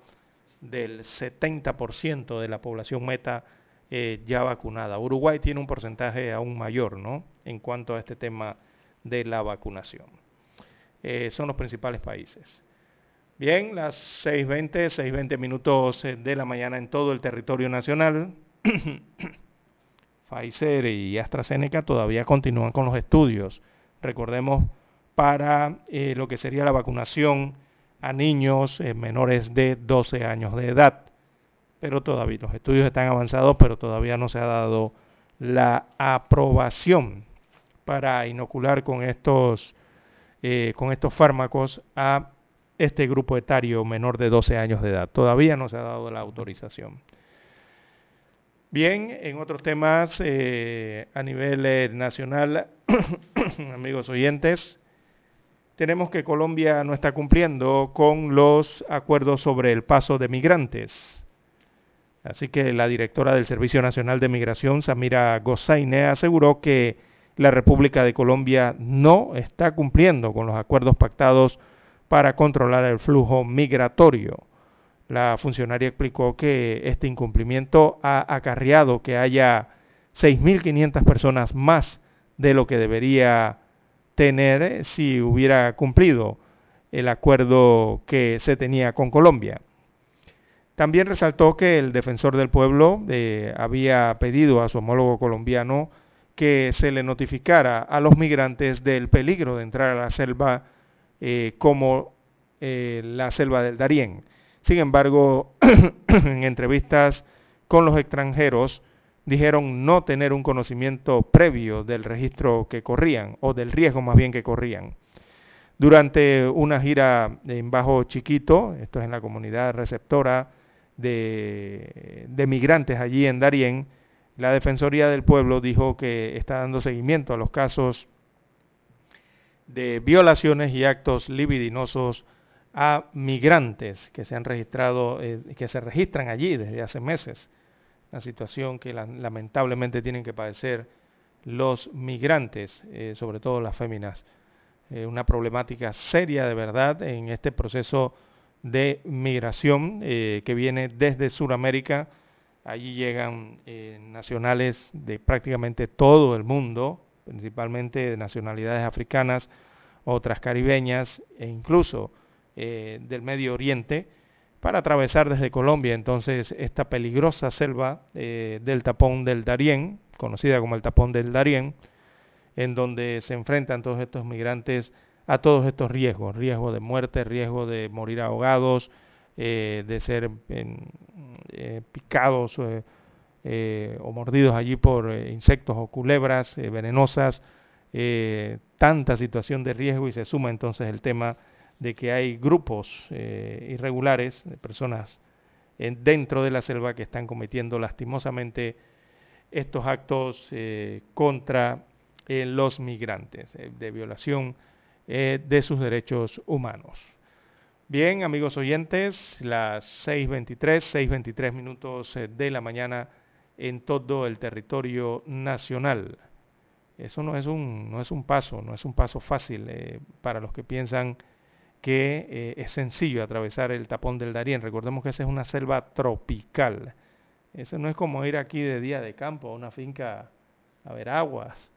del 70% de la población meta eh, ya vacunada. Uruguay tiene un porcentaje aún mayor, ¿no? En cuanto a este tema de la vacunación. Eh, son los principales países. Bien, las 6.20, 6.20 minutos eh, de la mañana en todo el territorio nacional. Pfizer y AstraZeneca todavía continúan con los estudios. Recordemos para eh, lo que sería la vacunación a niños eh, menores de 12 años de edad. Pero todavía los estudios están avanzados, pero todavía no se ha dado la aprobación para inocular con estos, eh, con estos fármacos a este grupo etario menor de 12 años de edad. Todavía no se ha dado la autorización. Bien, en otros temas a nivel nacional, amigos oyentes, tenemos que Colombia no está cumpliendo con los acuerdos sobre el paso de migrantes. Así que la directora del Servicio Nacional de Migración, Samira Gozaine, aseguró que la República de Colombia no está cumpliendo con los acuerdos pactados para controlar el flujo migratorio. La funcionaria explicó que este incumplimiento ha acarreado que haya 6.500 personas más de lo que debería tener eh, si hubiera cumplido el acuerdo que se tenía con Colombia. También resaltó que el defensor del pueblo eh, había pedido a su homólogo colombiano que se le notificara a los migrantes del peligro de entrar a la selva eh, como la selva del Darién. Sin embargo, en entrevistas con los extranjeros, dijeron no tener un conocimiento previo del registro que corrían, o del riesgo más bien que corrían. Durante una gira en Bajo Chiquito, esto es en la comunidad receptora de, migrantes allí en Darién, la Defensoría del Pueblo dijo que está dando seguimiento a los casos de violaciones y actos libidinosos a migrantes que se han registrado, eh, que se registran allí desde hace meses la situación que lamentablemente tienen que padecer los migrantes, eh, sobre todo las féminas. Eh, una problemática seria de verdad en este proceso de migración eh, que viene desde Sudamérica. Allí llegan nacionales de prácticamente todo el mundo, principalmente de nacionalidades africanas, otras caribeñas e incluso del Medio Oriente para atravesar desde Colombia entonces esta peligrosa selva eh, del tapón del Darién, conocida como el tapón del Darién, en donde se enfrentan todos estos migrantes a todos estos riesgos, riesgo de muerte, riesgo de morir ahogados, eh, de ser eh, picados o mordidos allí por insectos o culebras venenosas, tanta situación de riesgo y se suma entonces el tema de que hay grupos eh, irregulares de personas dentro de la selva que están cometiendo lastimosamente estos actos eh, contra eh, los migrantes, de violación de sus derechos humanos. Bien, amigos oyentes, las 6.23, 6.23 minutos de la mañana en todo el territorio nacional. Eso no es un, no es un paso, no es un paso fácil para los que piensan que eh, es sencillo atravesar el tapón del Darién. Recordemos que esa es una selva tropical. Eso no es como ir aquí de día de campo a una finca a ver aguas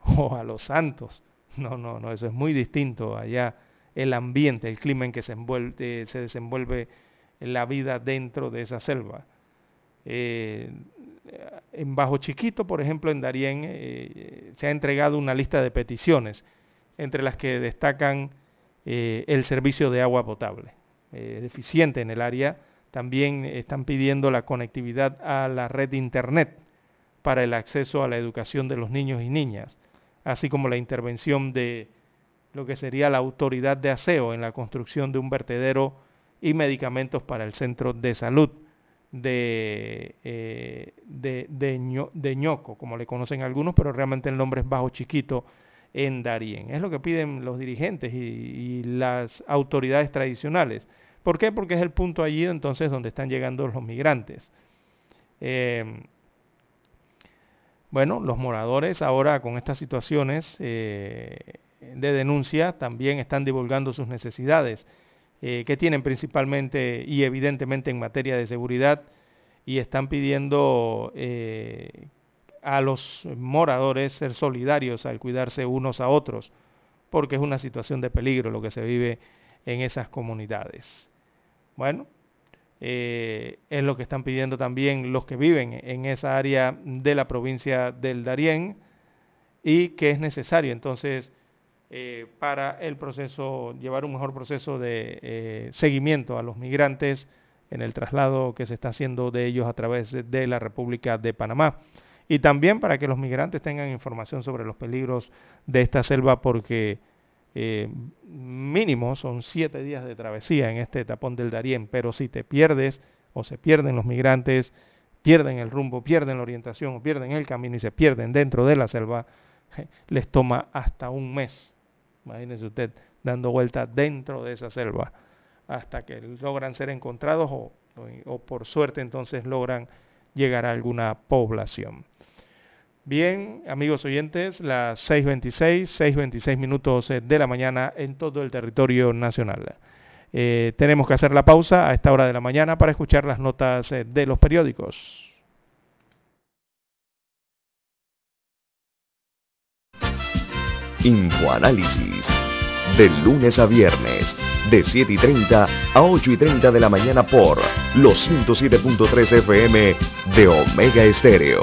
o a los santos. No, no, no, eso es muy distinto allá el ambiente, el clima en que se, envuelve, se desenvuelve la vida dentro de esa selva. Eh, en Bajo Chiquito, por ejemplo, en Darién, eh, se ha entregado una lista de peticiones, entre las que destacan eh, el servicio de agua potable, deficiente en el área. También están pidiendo la conectividad a la red de Internet para el acceso a la educación de los niños y niñas, así como la intervención de lo que sería la autoridad de aseo en la construcción de un vertedero y medicamentos para el centro de salud de, eh, de, Ñoco, como le conocen algunos, pero realmente el nombre es Bajo Chiquito en Darién. Es lo que piden los dirigentes y, las autoridades tradicionales. ¿Por qué? Porque es el punto allí entonces donde están llegando los migrantes. Eh, bueno, los moradores ahora con estas situaciones eh, de denuncia también están divulgando sus necesidades, eh, que tienen principalmente y evidentemente en materia de seguridad, y están pidiendo eh, a los moradores ser solidarios al cuidarse unos a otros, porque es una situación de peligro lo que se vive en esas comunidades. Bueno, eh, es lo que están pidiendo también los que viven en esa área de la provincia del Darién y que es necesario entonces eh, para el proceso, llevar un mejor proceso de eh, seguimiento a los migrantes en el traslado que se está haciendo de ellos a través de, la República de Panamá. Y también para que los migrantes tengan información sobre los peligros de esta selva, porque eh, mínimo son siete días de travesía en este tapón del Darién, pero si te pierdes o se pierden los migrantes, pierden el rumbo, pierden la orientación o pierden el camino y se pierden dentro de la selva, les toma hasta un mes Imagínese usted dando vueltas dentro de esa selva hasta que logran ser encontrados o, o, por suerte entonces logran llegar a alguna población. Bien, amigos oyentes, las 6.26, 6.26 minutos eh, de la mañana en todo el territorio nacional. Eh, tenemos que hacer la pausa a esta hora de la mañana para escuchar las notas eh, de los periódicos. Infoanálisis. De lunes a viernes, de 7 y 30 a 8 y 30 de la mañana por los 107.3 FM de Omega Estéreo.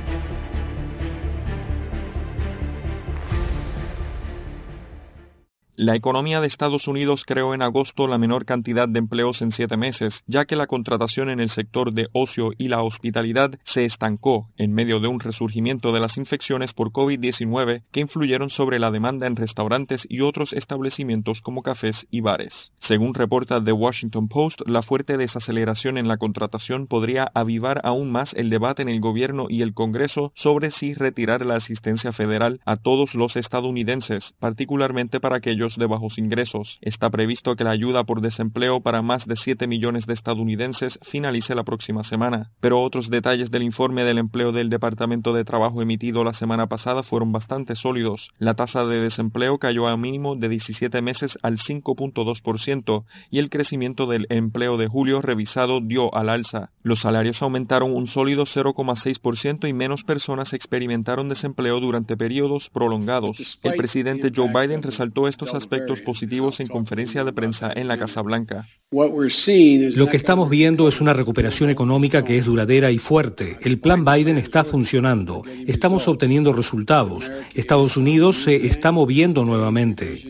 La economía de Estados Unidos creó en agosto la menor cantidad de empleos en siete meses, ya que la contratación en el sector de ocio y la hospitalidad se estancó en medio de un resurgimiento de las infecciones por COVID-19 que influyeron sobre la demanda en restaurantes y otros establecimientos como cafés y bares. Según reporta The Washington Post, la fuerte desaceleración en la contratación podría avivar aún más el debate en el gobierno y el Congreso sobre si retirar la asistencia federal a todos los estadounidenses, particularmente para aquellos de bajos ingresos. Está previsto que la ayuda por desempleo para más de 7 millones de estadounidenses finalice la próxima semana. Pero otros detalles del informe del empleo del Departamento de Trabajo emitido la semana pasada fueron bastante sólidos. La tasa de desempleo cayó a mínimo de 17 meses al 5.2% y el crecimiento del empleo de julio revisado dio al alza. Los salarios aumentaron un sólido 0,6% y menos personas experimentaron desempleo durante periodos prolongados. El presidente Joe Biden resaltó estos aspectos positivos en conferencia de prensa en la Casa Blanca. Lo que estamos viendo es una recuperación económica que es duradera y fuerte. El plan Biden está funcionando. Estamos obteniendo resultados. Estados Unidos se está moviendo nuevamente.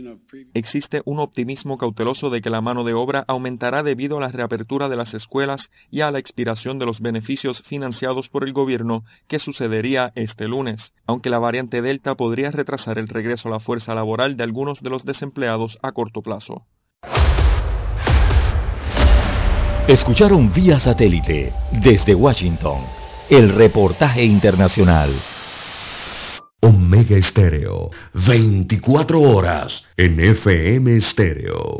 Existe un optimismo cauteloso de que la mano de obra aumentará debido a la reapertura de las escuelas y a la expiración de los beneficios financiados por el gobierno que sucedería este lunes, aunque la variante Delta podría retrasar el regreso a la fuerza laboral de algunos de los desempleados a corto plazo. Escucharon vía satélite desde Washington el reportaje internacional. Omega Estéreo, 24 horas en FM Estéreo.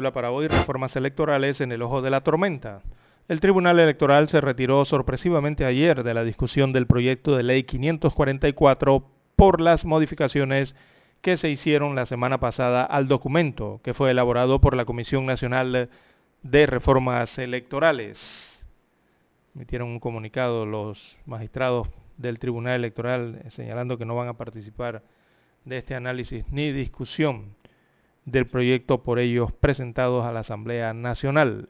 Titula para hoy Reformas electorales en el ojo de la tormenta. El Tribunal Electoral se retiró sorpresivamente ayer de la discusión del proyecto de ley 544 por las modificaciones que se hicieron la semana pasada al documento que fue elaborado por la Comisión Nacional de Reformas Electorales. Emitieron un comunicado los magistrados del Tribunal Electoral señalando que no van a participar de este análisis ni discusión del proyecto por ellos presentados a la Asamblea Nacional.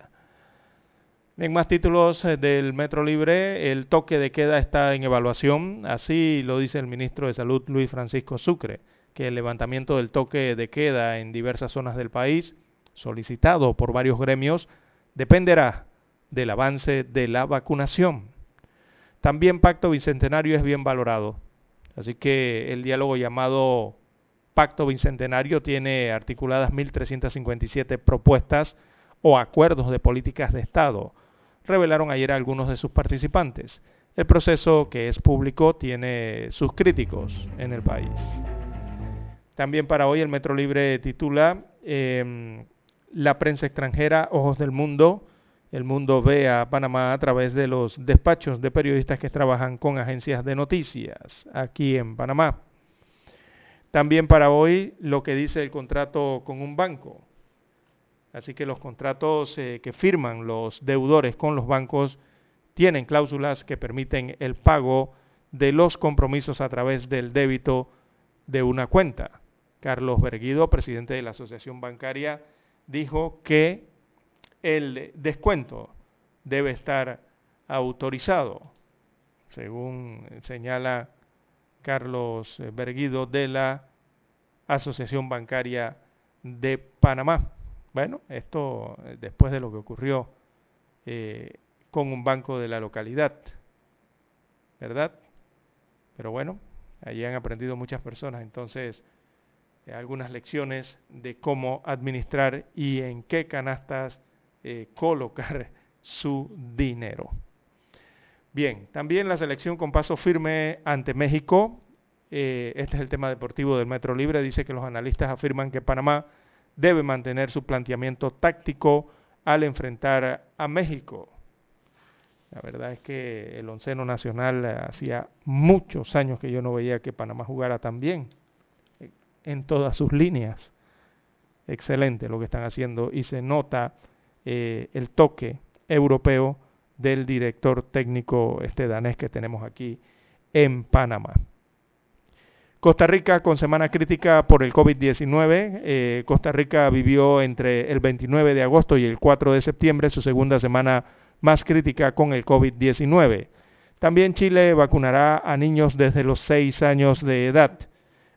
En más títulos eh, del Metro Libre, el toque de queda está en evaluación, así lo dice el ministro de Salud Luis Francisco Sucre, que el levantamiento del toque de queda en diversas zonas del país, solicitado por varios gremios, dependerá del avance de la vacunación. También Pacto Bicentenario es bien valorado, así que el diálogo llamado Pacto Bicentenario tiene articuladas 1.357 propuestas o acuerdos de políticas de Estado, revelaron ayer algunos de sus participantes. El proceso, que es público, tiene sus críticos en el país. También para hoy el Metro Libre titula em, La prensa extranjera, Ojos del Mundo. El mundo ve a Panamá a través de los despachos de periodistas que trabajan con agencias de noticias aquí en Panamá. También para hoy lo que dice el contrato con un banco. Así que los contratos eh, que firman los deudores con los bancos tienen cláusulas que permiten el pago de los compromisos a través del débito de una cuenta. Carlos Berguido, presidente de la Asociación Bancaria, dijo que el descuento debe estar autorizado, según señala Carlos eh, Berguido de la Asociación Bancaria de Panamá. Bueno, esto eh, después de lo que ocurrió eh, con un banco de la localidad, ¿verdad? Pero bueno, allí han aprendido muchas personas, entonces, algunas lecciones de cómo administrar y en qué canastas colocar su dinero. Bien, también la selección con paso firme ante México. Eh, este es el tema deportivo del Metro Libre. Dice que los analistas afirman que Panamá debe mantener su planteamiento táctico al enfrentar a México. La verdad es que el onceno nacional hacía muchos años que yo no veía que Panamá jugara tan bien eh, en todas sus líneas. Excelente lo que están haciendo y se nota eh, el toque europeo del director técnico este danés que tenemos aquí en Panamá. Costa Rica con semana crítica por el COVID-19. Eh, Costa Rica vivió entre el 29 de agosto y el 4 de septiembre su segunda semana más crítica con el COVID-19. También Chile vacunará a niños desde los 6 años de edad.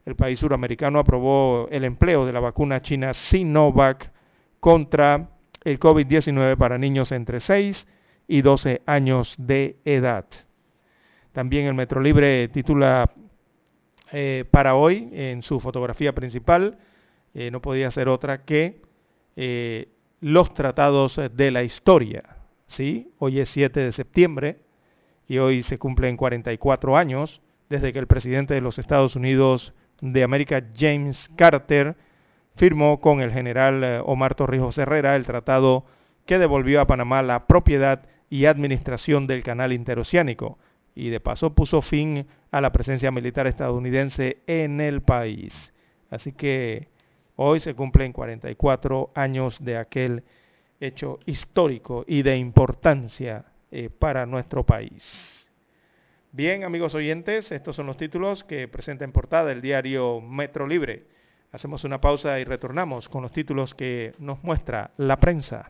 El país suramericano aprobó el empleo de la vacuna china Sinovac contra el COVID-19 para niños entre 6 y 12 años de edad. También el Metro Libre titula eh, para hoy en su fotografía principal, eh, no podía ser otra que eh, los tratados de la historia. ¿sí? Hoy es 7 de septiembre y hoy se cumplen 44 años desde que el presidente de los Estados Unidos de América, James Carter, firmó con el general Omar Torrijos Herrera el tratado que devolvió a Panamá la propiedad y administración del canal interoceánico y de paso puso fin a la presencia militar estadounidense en el país. Así que hoy se cumplen 44 años de aquel hecho histórico y de importancia eh, para nuestro país. Bien, amigos oyentes, estos son los títulos que presenta en portada el diario Metro Libre. Hacemos una pausa y retornamos con los títulos que nos muestra la prensa.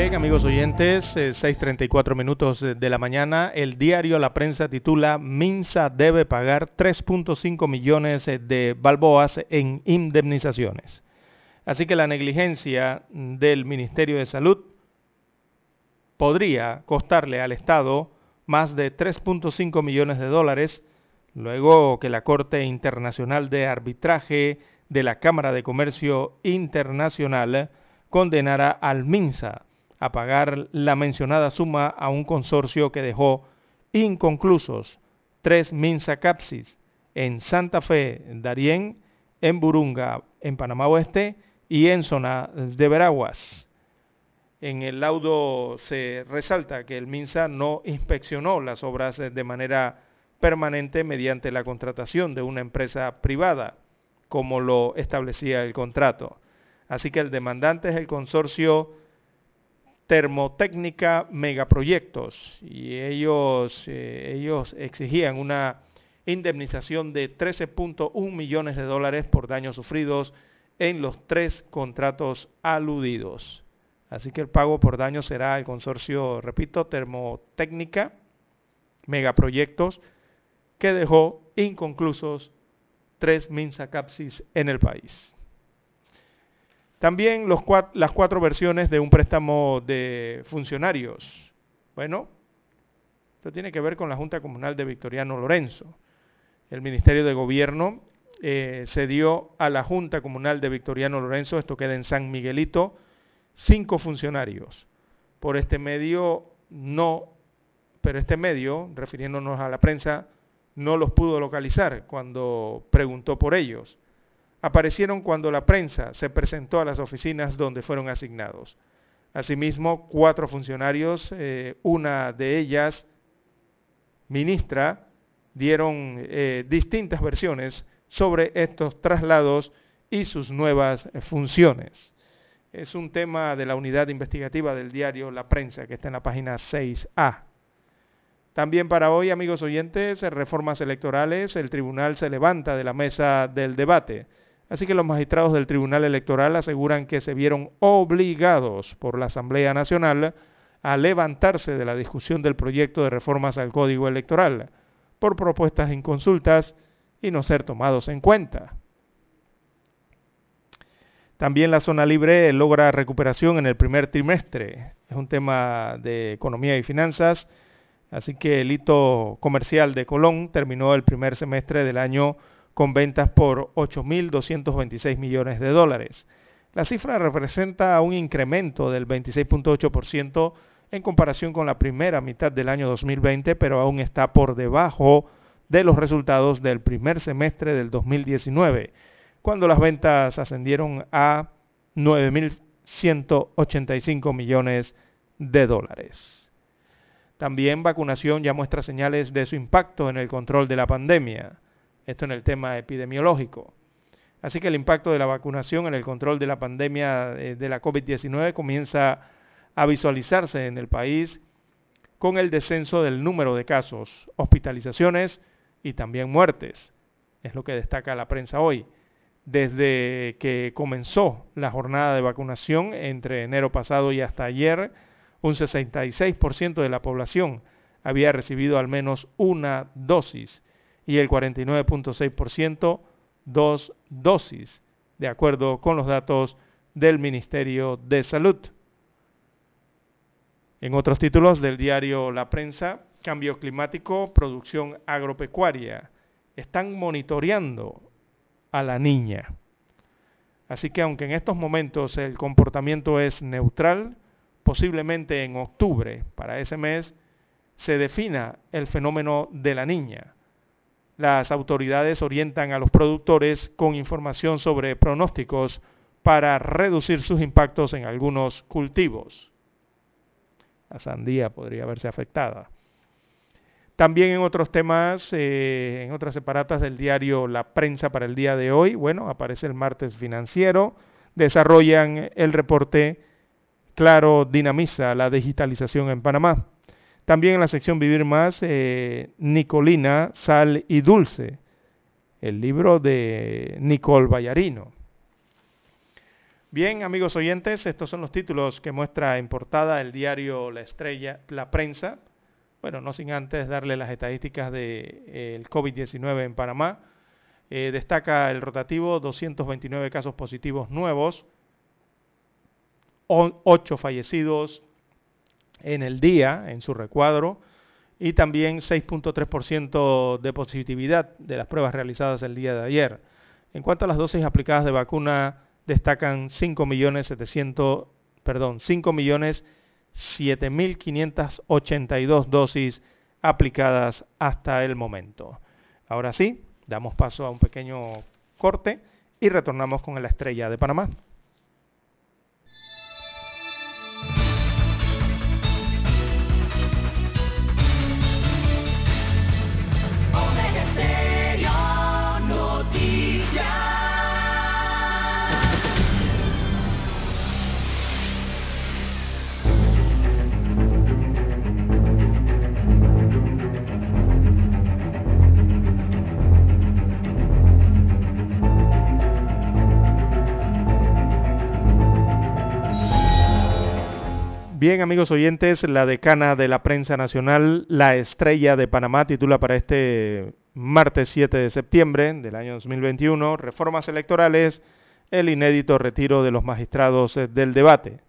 Bien, amigos oyentes, 6.34 eh, minutos de la mañana. El diario La Prensa titula Minsa debe pagar 3.5 millones eh, de balboas en indemnizaciones. Así que la negligencia del Ministerio de Salud podría costarle al Estado más de 3.5 millones de dólares, luego que la Corte Internacional de Arbitraje de la Cámara de Comercio Internacional condenara al MINSA a pagar la mencionada suma a un consorcio que dejó inconclusos tres Minsa Capsis en Santa Fe, Darién, en Burunga, en Panamá Oeste y en zona de Veraguas. En el laudo se resalta que el MINSA no inspeccionó las obras de manera permanente mediante la contratación de una empresa privada, como lo establecía el contrato. Así que el demandante es el consorcio Termotécnica Megaproyectos y ellos, eh, ellos exigían una indemnización de 13.1 millones de dólares por daños sufridos en los tres contratos aludidos. Así que el pago por daño será el consorcio, repito, Termotécnica Megaproyectos, que dejó inconclusos tres Minsacapsis en el país. También los las cuatro versiones de un préstamo de funcionarios. Bueno, esto tiene que ver con la Junta Comunal de Victoriano Lorenzo. El Ministerio de Gobierno eh, cedió a la Junta Comunal de Victoriano Lorenzo, esto queda en San Miguelito, cinco funcionarios. Por este medio no, pero este medio, refiriéndonos a la prensa, no los pudo localizar cuando preguntó por ellos aparecieron cuando la prensa se presentó a las oficinas donde fueron asignados. Asimismo, cuatro funcionarios, eh, una de ellas ministra, dieron eh, distintas versiones sobre estos traslados y sus nuevas funciones. Es un tema de la unidad investigativa del diario La Prensa, que está en la página 6A. También para hoy, amigos oyentes, reformas electorales, el tribunal se levanta de la mesa del debate. Así que los magistrados del Tribunal Electoral aseguran que se vieron obligados por la Asamblea Nacional a levantarse de la discusión del proyecto de reformas al Código Electoral por propuestas inconsultas y no ser tomados en cuenta. También la zona libre logra recuperación en el primer trimestre. Es un tema de economía y finanzas. Así que el hito comercial de Colón terminó el primer semestre del año con ventas por 8.226 millones de dólares. La cifra representa un incremento del 26.8% en comparación con la primera mitad del año 2020, pero aún está por debajo de los resultados del primer semestre del 2019, cuando las ventas ascendieron a 9.185 millones de dólares. También vacunación ya muestra señales de su impacto en el control de la pandemia esto en el tema epidemiológico. Así que el impacto de la vacunación en el control de la pandemia eh, de la COVID-19 comienza a visualizarse en el país con el descenso del número de casos, hospitalizaciones y también muertes. Es lo que destaca la prensa hoy. Desde que comenzó la jornada de vacunación entre enero pasado y hasta ayer, un 66% de la población había recibido al menos una dosis y el 49.6% dos dosis, de acuerdo con los datos del Ministerio de Salud. En otros títulos del diario La Prensa, cambio climático, producción agropecuaria. Están monitoreando a la niña. Así que aunque en estos momentos el comportamiento es neutral, posiblemente en octubre, para ese mes, se defina el fenómeno de la niña. Las autoridades orientan a los productores con información sobre pronósticos para reducir sus impactos en algunos cultivos. La sandía podría verse afectada. También en otros temas, eh, en otras separatas del diario La Prensa para el día de hoy, bueno, aparece el martes financiero, desarrollan el reporte Claro dinamiza la digitalización en Panamá. También en la sección Vivir Más, eh, Nicolina, Sal y Dulce, el libro de Nicole Vallarino. Bien, amigos oyentes, estos son los títulos que muestra en portada el diario La Estrella, La Prensa. Bueno, no sin antes darle las estadísticas del de, COVID-19 en Panamá. Eh, destaca el rotativo, 229 casos positivos nuevos, 8 fallecidos, en el día, en su recuadro, y también 6.3% de positividad de las pruebas realizadas el día de ayer. En cuanto a las dosis aplicadas de vacuna, destacan 5.700.000, perdón, 5.007.582 dosis aplicadas hasta el momento. Ahora sí, damos paso a un pequeño corte y retornamos con la estrella de Panamá. Bien, amigos oyentes, la decana de la prensa nacional, la estrella de Panamá, titula para este martes 7 de septiembre del año 2021, reformas electorales, el inédito retiro de los magistrados eh, del debate.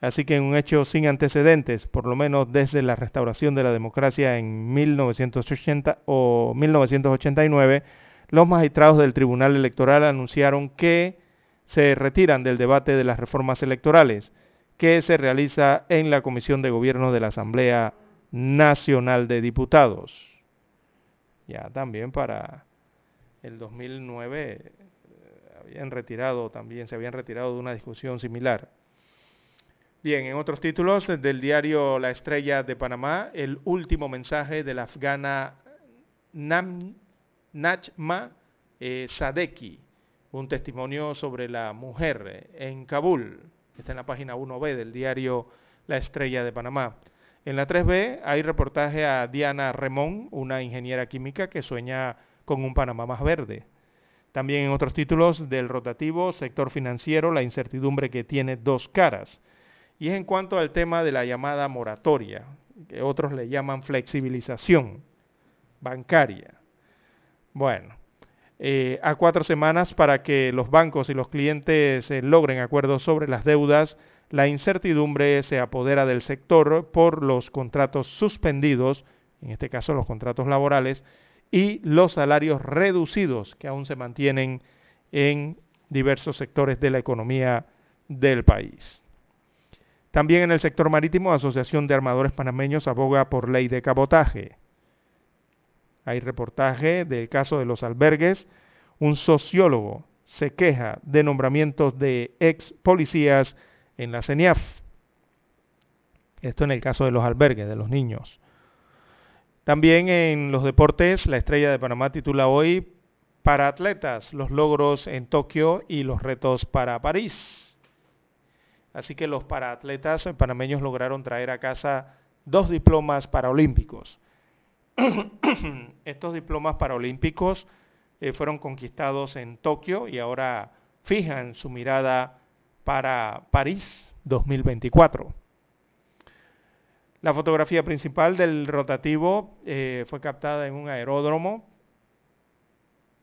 Así que un hecho sin antecedentes, por lo menos desde la restauración de la democracia en 1980 o 1989, los magistrados del Tribunal Electoral anunciaron que se retiran del debate de las reformas electorales que se realiza en la Comisión de Gobierno de la Asamblea Nacional de Diputados. Ya también para el 2009 eh, habían retirado, también se habían retirado de una discusión similar. Bien, en otros títulos del diario La Estrella de Panamá, el último mensaje de la afgana Nam, Nachma eh, Sadeki, un testimonio sobre la mujer en Kabul está en la página 1B del diario La Estrella de Panamá. En la 3B hay reportaje a Diana Remón, una ingeniera química que sueña con un Panamá más verde. También en otros títulos del rotativo, sector financiero, la incertidumbre que tiene dos caras. Y es en cuanto al tema de la llamada moratoria, que otros le llaman flexibilización bancaria. Bueno, eh, a cuatro semanas para que los bancos y los clientes eh, logren acuerdos sobre las deudas, la incertidumbre se apodera del sector por los contratos suspendidos, en este caso los contratos laborales, y los salarios reducidos que aún se mantienen en diversos sectores de la economía del país. También en el sector marítimo, Asociación de Armadores Panameños aboga por ley de cabotaje. Hay reportaje del caso de los albergues. Un sociólogo se queja de nombramientos de ex policías en la CENIAF. Esto en el caso de los albergues, de los niños. También en los deportes, la estrella de Panamá titula hoy para atletas, los logros en Tokio y los retos para París. Así que los paraatletas panameños lograron traer a casa dos diplomas paralímpicos. Estos diplomas paralímpicos eh, fueron conquistados en Tokio y ahora fijan su mirada para París 2024. La fotografía principal del rotativo eh, fue captada en un aeródromo,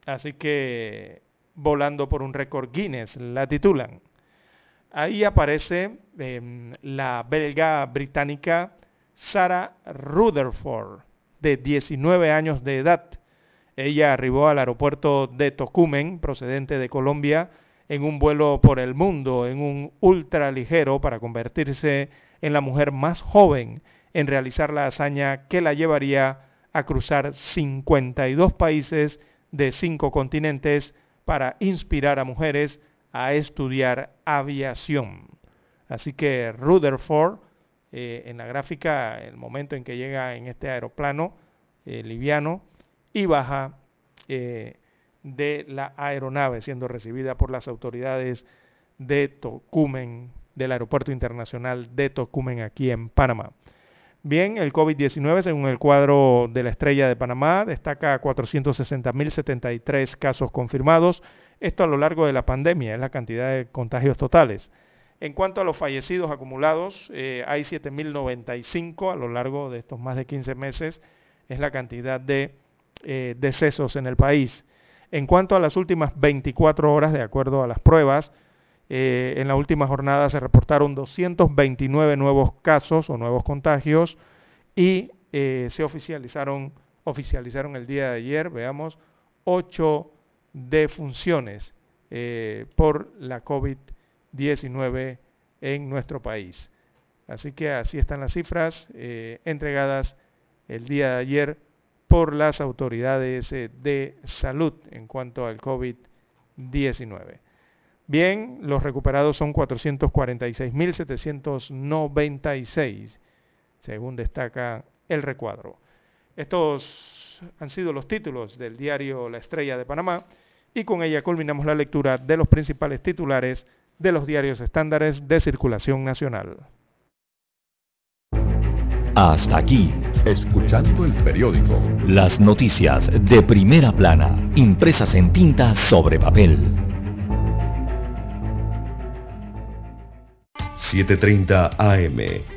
así que volando por un récord Guinness, la titulan. Ahí aparece em, la belga británica Sarah Rutherford, de 19 años de edad. Ella arribó al aeropuerto de Tocumen, procedente de Colombia, en un vuelo por el mundo, en un ultraligero, para convertirse en la mujer más joven en realizar la hazaña que la llevaría a cruzar 52 países de cinco continentes para inspirar a mujeres a estudiar aviación. Así que Rutherford, eh, en la gráfica, el momento en que llega en este aeroplano eh, liviano y baja eh, de la aeronave, siendo recibida por las autoridades de Tocumen, del Aeropuerto Internacional de Tocumen, aquí en Panamá. Bien, el COVID-19, según el cuadro de la estrella de Panamá, destaca 460.073 casos confirmados. Esto a lo largo de la pandemia, es la cantidad de contagios totales. En cuanto a los fallecidos acumulados, eh, hay 7.095 a lo largo de estos más de 15 meses, es la cantidad de eh, decesos en el país. En cuanto a las últimas 24 horas, de acuerdo a las pruebas, eh, en la última jornada se reportaron 229 nuevos casos o nuevos contagios y se oficializaron, oficializaron el día de ayer, veamos, 8 defunciones por la COVID-19 en nuestro país. Así que así están las cifras entregadas el día de ayer por las autoridades de salud en cuanto al COVID-19. Bien, los recuperados son 446.796, según destaca el recuadro. Estos han sido los títulos del diario La Estrella de Panamá y con ella culminamos la lectura de los principales titulares de los diarios estándares de circulación nacional. Hasta aquí, escuchando el periódico. Las noticias de primera plana, impresas en tinta sobre papel. 7.30 AM.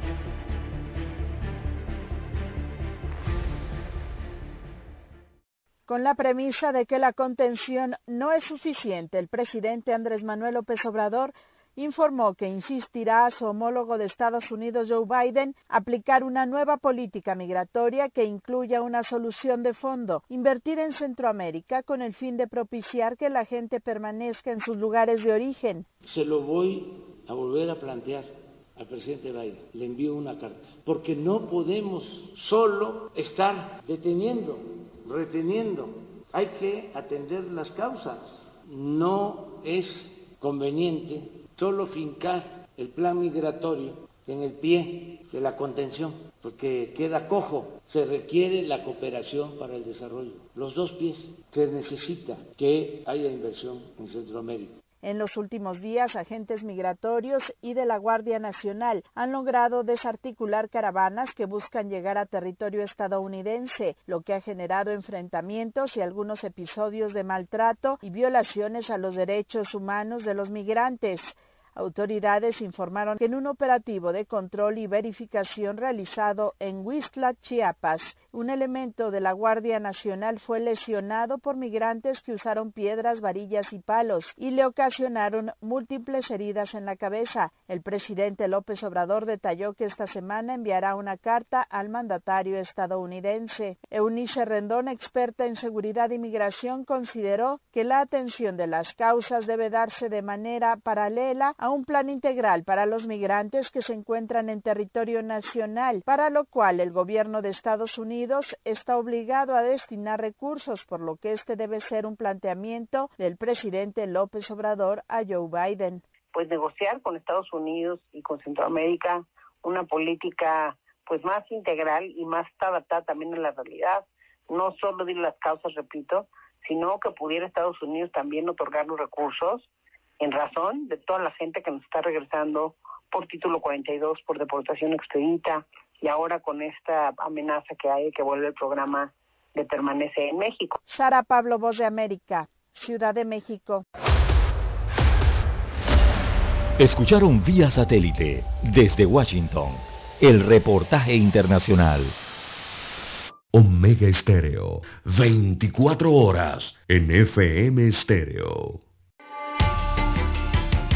Con la premisa de que la contención no es suficiente, el presidente Andrés Manuel López Obrador informó que insistirá a su homólogo de Estados Unidos, Joe Biden, aplicar una nueva política migratoria que incluya una solución de fondo, invertir en Centroamérica con el fin de propiciar que la gente permanezca en sus lugares de origen. Se lo voy a volver a plantear al presidente Biden, le envío una carta, porque no podemos solo estar deteniendo, reteniendo, hay que atender las causas. No es conveniente solo fincar el plan migratorio en el pie de la contención, porque queda cojo. Se requiere la cooperación para el desarrollo. Los dos pies. Se necesita que haya inversión en Centroamérica. En los últimos días, agentes migratorios y de la Guardia Nacional han logrado desarticular caravanas que buscan llegar a territorio estadounidense, lo que ha generado enfrentamientos y algunos episodios de maltrato y violaciones a los derechos humanos de los migrantes. Autoridades informaron que en un operativo de control y verificación realizado en Huistla, Chiapas, un elemento de la Guardia Nacional fue lesionado por migrantes que usaron piedras, varillas y palos y le ocasionaron múltiples heridas en la cabeza. El presidente López Obrador detalló que esta semana enviará una carta al mandatario estadounidense. Eunice Rendón, experta en seguridad y migración, consideró que la atención de las causas debe darse de manera paralela a un plan integral para los migrantes que se encuentran en territorio nacional, para lo cual el gobierno de Estados Unidos está obligado a destinar recursos, por lo que este debe ser un planteamiento del presidente López Obrador a Joe Biden. Pues negociar con Estados Unidos y con Centroamérica una política pues más integral y más adaptada también a la realidad, no solo de las causas, repito, sino que pudiera Estados Unidos también otorgar los recursos en razón de toda la gente que nos está regresando por título 42, por deportación expedita, y ahora con esta amenaza que hay que vuelve el programa de Permanece en México. Sara Pablo, Voz de América, Ciudad de México. Escucharon vía satélite desde Washington el reportaje internacional. Omega Estéreo, 24 horas en FM Estéreo.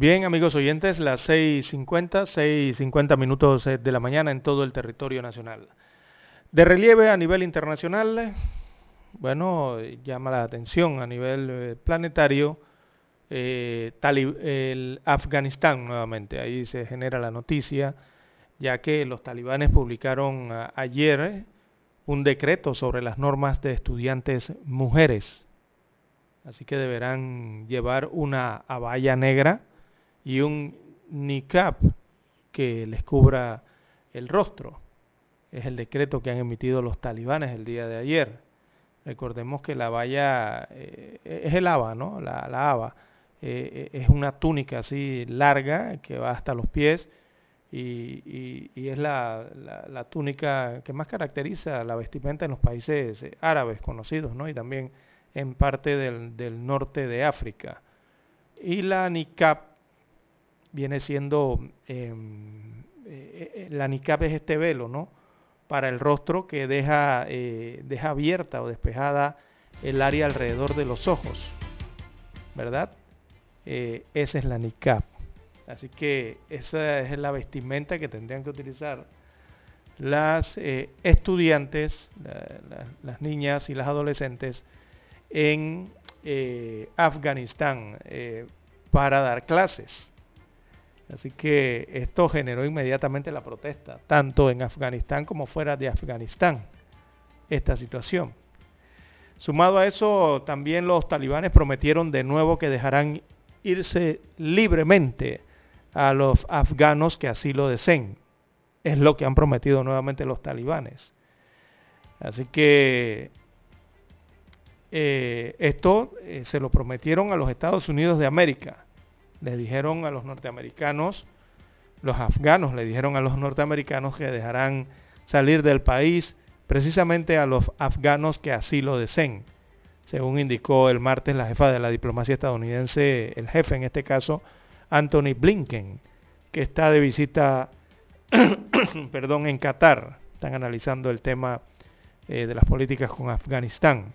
Bien, amigos oyentes, las 6.50, 6.50 minutos eh, de la mañana en todo el territorio nacional. De relieve a nivel internacional, bueno, llama la atención a nivel eh, planetario eh, el Afganistán nuevamente. Ahí se genera la noticia, ya que los talibanes publicaron ayer un decreto sobre las normas de estudiantes mujeres. Así que deberán llevar una abaya negra y un niqab que les cubra el rostro. Es el decreto que han emitido los talibanes el día de ayer. Recordemos que la valla eh, es el aba, ¿no? La, la aba. Eh, eh, es una túnica así larga que va hasta los pies y, es la, la, túnica que más caracteriza la vestimenta en los países árabes conocidos, ¿no? Y también en parte del, del norte de África. Y la niqab viene siendo, em, eh, eh, la niqab es este velo, ¿no? Para el rostro que deja, eh, deja abierta o despejada el área alrededor de los ojos, ¿verdad? esa es la niqab. Así que esa es la vestimenta que tendrían que utilizar las estudiantes, las niñas y las adolescentes en Afganistán para dar clases. Así que esto generó inmediatamente la protesta, tanto en Afganistán como fuera de Afganistán, esta situación. Sumado a eso, también los talibanes prometieron de nuevo que dejarán irse libremente a los afganos que así lo deseen. Es lo que han prometido nuevamente los talibanes. Así que eh, esto eh, se lo prometieron a los Estados Unidos de América le dijeron a los norteamericanos, los afganos le dijeron a los norteamericanos que dejarán salir del país precisamente a los afganos que así lo deseen. según indicó el martes la jefa de la diplomacia estadounidense, el jefe en este caso, Anthony Blinken, que está de visita, perdón, en Qatar. Están analizando el tema eh, de las políticas con Afganistán.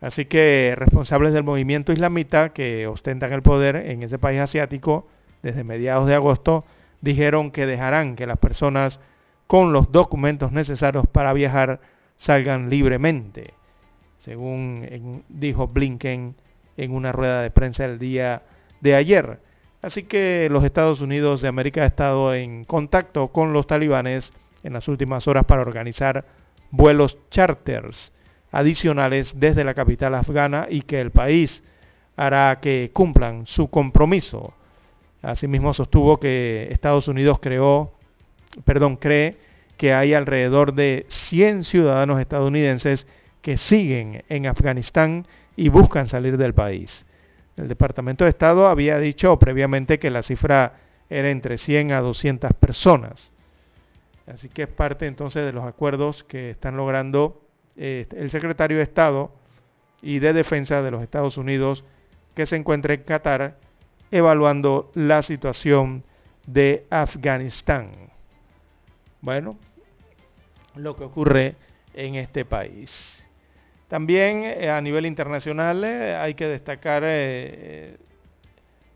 Así que responsables del movimiento islamita que ostentan el poder en ese país asiático desde mediados de agosto dijeron que dejarán que las personas con los documentos necesarios para viajar salgan libremente, según dijo Blinken en una rueda de prensa el día de ayer. Así que los Estados Unidos de América ha estado en contacto con los talibanes en las últimas horas para organizar vuelos charters adicionales desde la capital afgana y que el país hará que cumplan su compromiso. Asimismo sostuvo que Estados Unidos creó, perdón, cree que hay alrededor de 100 ciudadanos estadounidenses que siguen en Afganistán y buscan salir del país. El Departamento de Estado había dicho previamente que la cifra era entre 100 a 200 personas. Así que es parte entonces de los acuerdos que están logrando eh, el secretario de Estado y de Defensa de los Estados Unidos que se encuentra en Qatar evaluando la situación de Afganistán. Bueno, lo que ocurre en este país. También eh, a nivel internacional eh, hay que destacar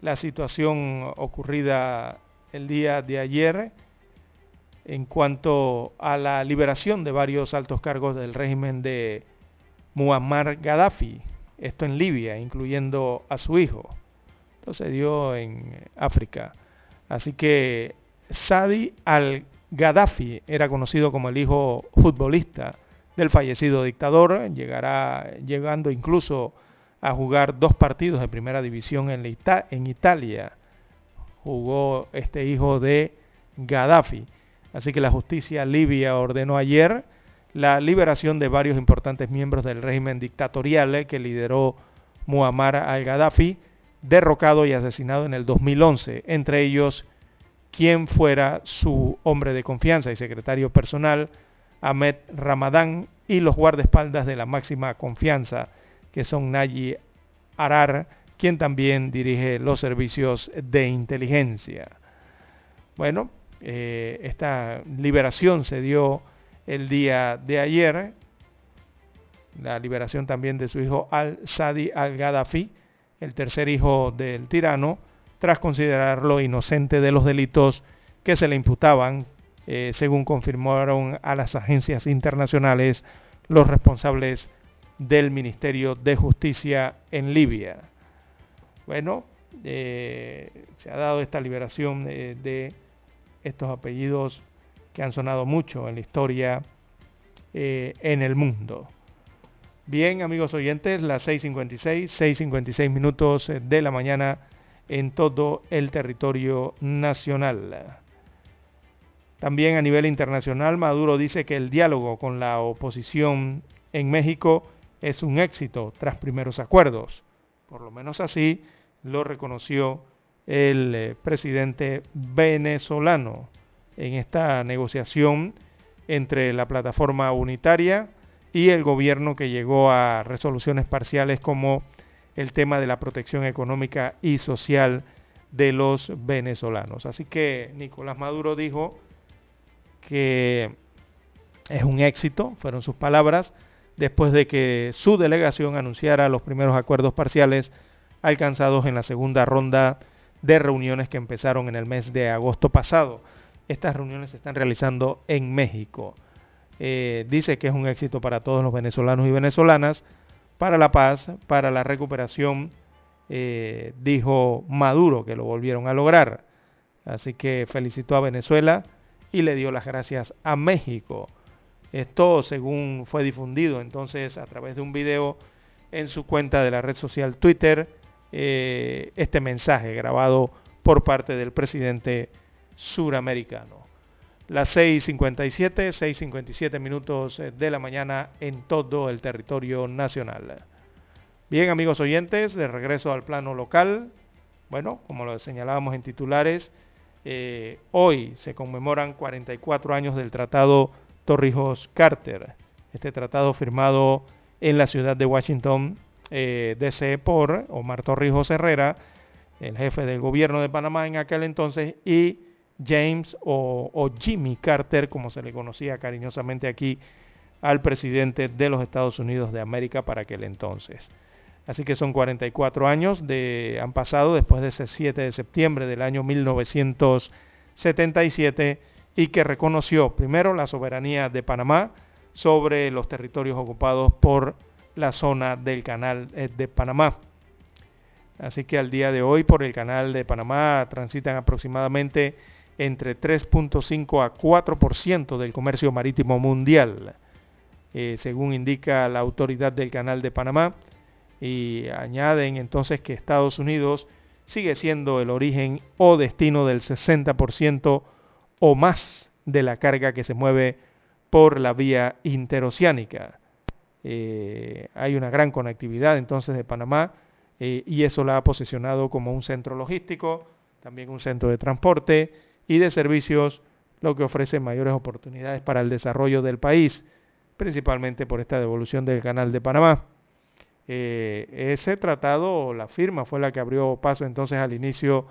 la situación ocurrida el día de ayer en cuanto a la liberación de varios altos cargos del régimen de Muammar Gaddafi, esto en Libia, incluyendo a su hijo. Esto se dio en África. Así que Sadi al-Gaddafi era conocido como el hijo futbolista del fallecido dictador, llegará llegando incluso a jugar dos partidos de primera división en, en Italia. Jugó este hijo de Gaddafi. Así que la justicia libia ordenó ayer la liberación de varios importantes miembros del régimen dictatorial eh, que lideró Muammar al-Gaddafi, derrocado y asesinado en el 2011, entre ellos quien fuera su hombre de confianza y secretario personal, Ahmed Ramadán, y los guardaespaldas de la máxima confianza, que son Nayi Arar, quien también dirige los servicios de inteligencia. Bueno, eh, esta liberación se dio el día de ayer, la liberación también de su hijo al-Sadi al-Gaddafi, el tercer hijo del tirano, tras considerarlo inocente de los delitos que se le imputaban, eh, según confirmaron a las agencias internacionales los responsables del Ministerio de Justicia en Libia. Bueno, eh, se ha dado esta liberación de estos apellidos que han sonado mucho en la historia eh, en el mundo. Bien, amigos oyentes, las 6.56, 6.56 minutos de la mañana en todo el territorio nacional. También a nivel internacional, Maduro dice que el diálogo con la oposición en México es un éxito tras primeros acuerdos. Por lo menos así lo reconoció el eh, presidente venezolano en esta negociación entre la plataforma unitaria y el gobierno que llegó a resoluciones parciales como el tema de la protección económica y social de los venezolanos. Así que Nicolás Maduro dijo que es un éxito, fueron sus palabras, después de que su delegación anunciara los primeros acuerdos parciales alcanzados en la segunda ronda de reuniones que empezaron en el mes de agosto pasado. Estas reuniones se están realizando en México. Eh, dice que es un éxito para todos los venezolanos y venezolanas, para la paz, para la recuperación, eh, dijo Maduro que lo volvieron a lograr. Así que felicitó a Venezuela y le dio las gracias a México. Esto según fue difundido entonces a través de un video en su cuenta de la red social Twitter eh, este mensaje grabado por parte del presidente suramericano. Las 6.57, 6.57 minutos de la mañana en todo el territorio nacional. Bien, amigos oyentes, de regreso al plano local. Bueno, como lo señalábamos en titulares, eh, hoy se conmemoran 44 años del Tratado Torrijos-Carter. Este tratado firmado en la ciudad de Washington, eh, DC por Omar Torrijos Herrera, el jefe del gobierno de Panamá en aquel entonces, y James o, Jimmy Carter, como se le conocía cariñosamente aquí al presidente de los Estados Unidos de América para aquel entonces. Así que son 44 años de, han pasado después de ese 7 de septiembre del año 1977 y que reconoció primero la soberanía de Panamá sobre los territorios ocupados por la zona del canal eh, de Panamá. Así que al día de hoy por el canal de Panamá transitan aproximadamente entre 3.5 a 4% del comercio marítimo mundial, eh, según indica la autoridad del canal de Panamá. Y añaden entonces que Estados Unidos sigue siendo el origen o destino del 60% o más de la carga que se mueve por la vía interoceánica. Eh, hay una gran conectividad entonces de Panamá eh, y eso la ha posicionado como un centro logístico, también un centro de transporte y de servicios, lo que ofrece mayores oportunidades para el desarrollo del país, principalmente por esta devolución del canal de Panamá. Eh, ese tratado, la firma, fue la que abrió paso entonces al inicio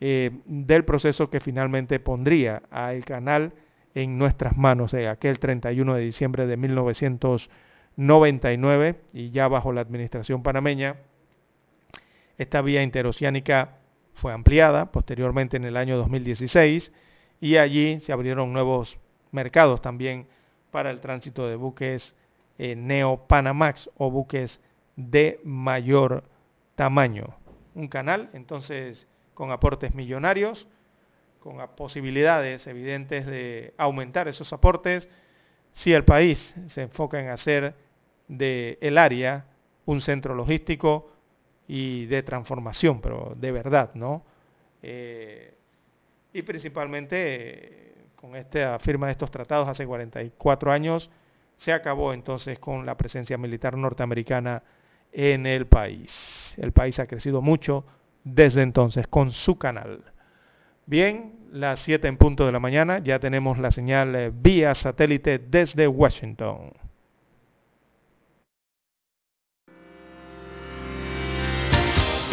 del proceso que finalmente pondría al canal en nuestras manos, eh, aquel 31 de diciembre de 1999 y ya bajo la administración panameña esta vía interoceánica fue ampliada posteriormente en el año 2016 y allí se abrieron nuevos mercados también para el tránsito de buques eh, Neo Panamax o buques de mayor tamaño. Un canal entonces con aportes millonarios, con posibilidades evidentes de aumentar esos aportes si el país se enfoca en hacer de el área un centro logístico y de transformación, pero de verdad, ¿no? Eh, y principalmente eh, con esta firma de estos tratados hace 44 años, se acabó entonces con la presencia militar norteamericana en el país. El país ha crecido mucho desde entonces con su canal. Bien, las 7 en punto de la mañana, ya tenemos la señal eh, vía satélite desde Washington.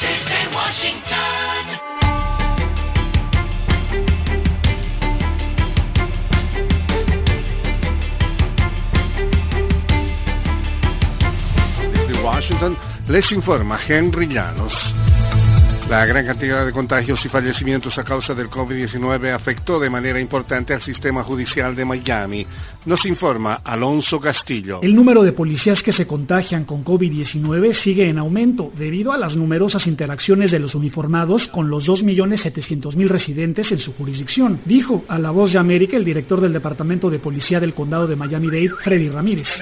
desde Washington. Washington les informa Henry Llanos. La gran cantidad de contagios y fallecimientos a causa del COVID-19 afectó de manera importante al sistema judicial de Miami. Nos informa Alonso Castillo. El número de policías que se contagian con COVID-19 sigue en aumento debido a las numerosas interacciones de los uniformados con los 2.700.000 residentes en su jurisdicción, dijo a La Voz de América el director del Departamento de Policía del Condado de Miami-Dade, Freddy Ramírez.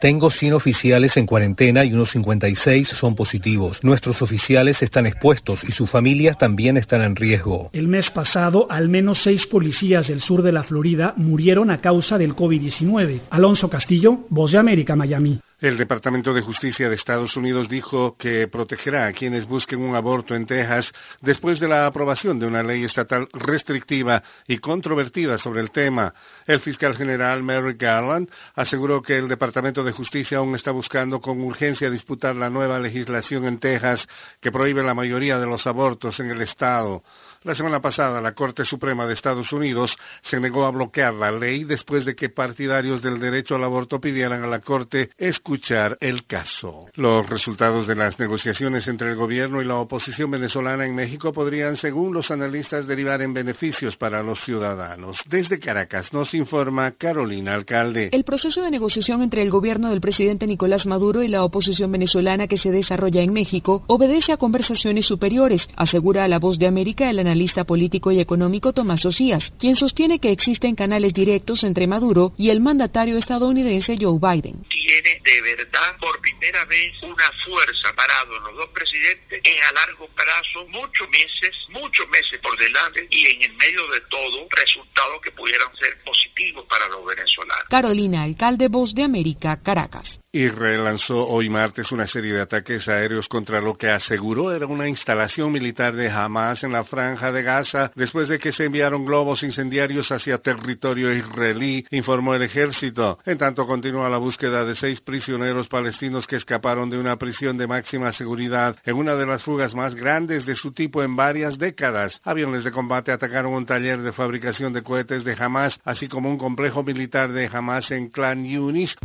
Tengo 100 oficiales en cuarentena y unos 56 son positivos. Nuestros oficiales están expuestos y sus familias también están en riesgo. El mes pasado, al menos seis policías del sur de la Florida murieron a causa del COVID-19. Alonso Castillo, Voz de América, Miami. El Departamento de Justicia de Estados Unidos dijo que protegerá a quienes busquen un aborto en Texas después de la aprobación de una ley estatal restrictiva y controvertida sobre el tema. El fiscal general Merrick Garland aseguró que el Departamento de Justicia aún está buscando con urgencia disputar la nueva legislación en Texas que prohíbe la mayoría de los abortos en el estado. La semana pasada, la Corte Suprema de Estados Unidos se negó a bloquear la ley después de que partidarios del derecho al aborto pidieran a la Corte escuchar el caso. Los resultados de las negociaciones entre el gobierno y la oposición venezolana en México podrían, según los analistas, derivar en beneficios para los ciudadanos. Desde Caracas nos informa Carolina Alcalde. El proceso de negociación entre el gobierno del presidente Nicolás Maduro y la oposición venezolana que se desarrolla en México obedece a conversaciones superiores, asegura a la voz de América el analista político y económico Tomás Osías, quien sostiene que existen canales directos entre Maduro y el mandatario estadounidense Joe Biden. tiene de verdad por primera vez una fuerza parado en los dos presidentes en a largo plazo, muchos meses, muchos meses por delante y en el medio de todo resultados que pudieran ser positivos para los venezolanos. Carolina, alcalde Voz de América, Caracas. Israel lanzó hoy martes una serie de ataques aéreos contra lo que aseguró era una instalación militar de Hamas en la franja de Gaza después de que se enviaron globos incendiarios hacia territorio israelí, informó el ejército. En tanto continúa la búsqueda de seis prisioneros palestinos que escaparon de una prisión de máxima seguridad en una de las fugas más grandes de su tipo en varias décadas. Aviones de combate atacaron un taller de fabricación de cohetes de Hamas, así como un complejo militar de Hamas en Clan Yunis.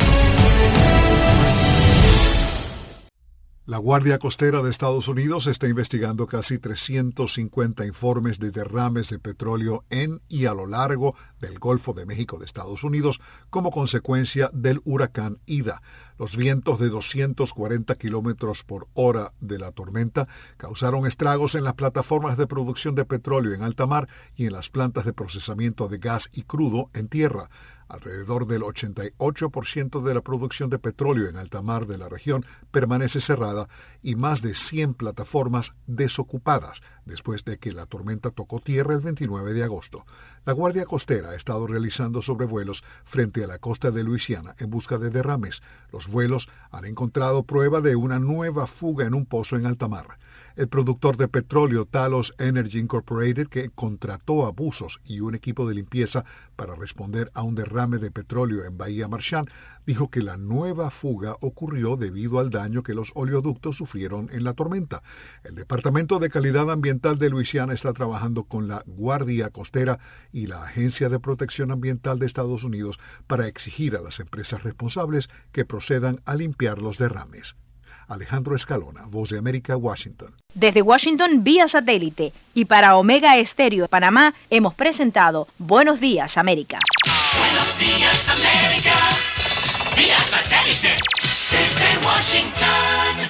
La Guardia Costera de Estados Unidos está investigando casi 350 informes de derrames de petróleo en y a lo largo del Golfo de México de Estados Unidos como consecuencia del huracán Ida. Los vientos de 240 kilómetros por hora de la tormenta causaron estragos en las plataformas de producción de petróleo en alta mar y en las plantas de procesamiento de gas y crudo en tierra. Alrededor del 88% de la producción de petróleo en alta mar de la región permanece cerrada y más de 100 plataformas desocupadas después de que la tormenta tocó tierra el 29 de agosto. La Guardia Costera ha estado realizando sobrevuelos frente a la costa de Luisiana en busca de derrames. Los vuelos han encontrado prueba de una nueva fuga en un pozo en alta mar. El productor de petróleo Talos Energy Incorporated, que contrató abusos y un equipo de limpieza para responder a un derrame de petróleo en Bahía Marchand, dijo que la nueva fuga ocurrió debido al daño que los oleoductos sufrieron en la tormenta. El Departamento de Calidad Ambiental de Luisiana está trabajando con la Guardia Costera y la Agencia de Protección Ambiental de Estados Unidos para exigir a las empresas responsables que procedan a limpiar los derrames. Alejandro Escalona, Voz de América, Washington. Desde Washington vía satélite y para Omega Estéreo de Panamá hemos presentado Buenos Días América. Buenos días América, vía satélite desde Washington.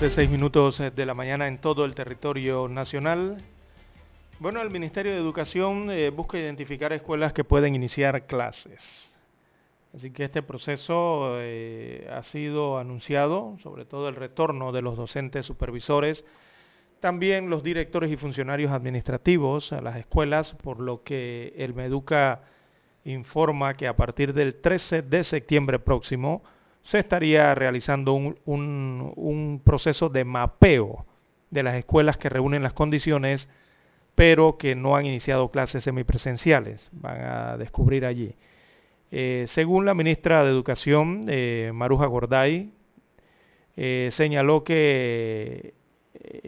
Siete, seis minutos eh, de la mañana en todo el territorio nacional. Bueno, el Ministerio de Educación eh, busca identificar escuelas que pueden iniciar clases. Así que este proceso eh, ha sido anunciado, sobre todo el retorno de los docentes supervisores, también los directores y funcionarios administrativos a las escuelas, por lo que el Meduca informa que a partir del 13 de septiembre próximo, se estaría realizando un, un, proceso de mapeo de las escuelas que reúnen las condiciones, pero que no han iniciado clases semipresenciales. Van a descubrir allí. Eh, según la ministra de Educación, eh, Maruja Gorday, eh, señaló que,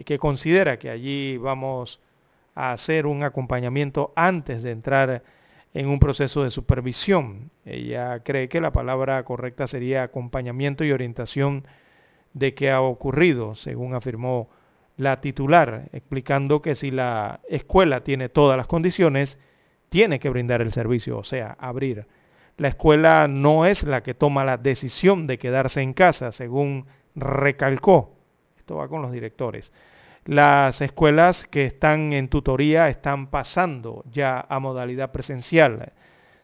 que considera que allí vamos a hacer un acompañamiento antes de entrar en un proceso de supervisión. Ella cree que la palabra correcta sería acompañamiento y orientación de qué ha ocurrido, según afirmó la titular, explicando que si la escuela tiene todas las condiciones, tiene que brindar el servicio, o sea, abrir. La escuela no es la que toma la decisión de quedarse en casa, según recalcó. Esto va con los directores. Las escuelas que están en tutoría están pasando ya a modalidad presencial,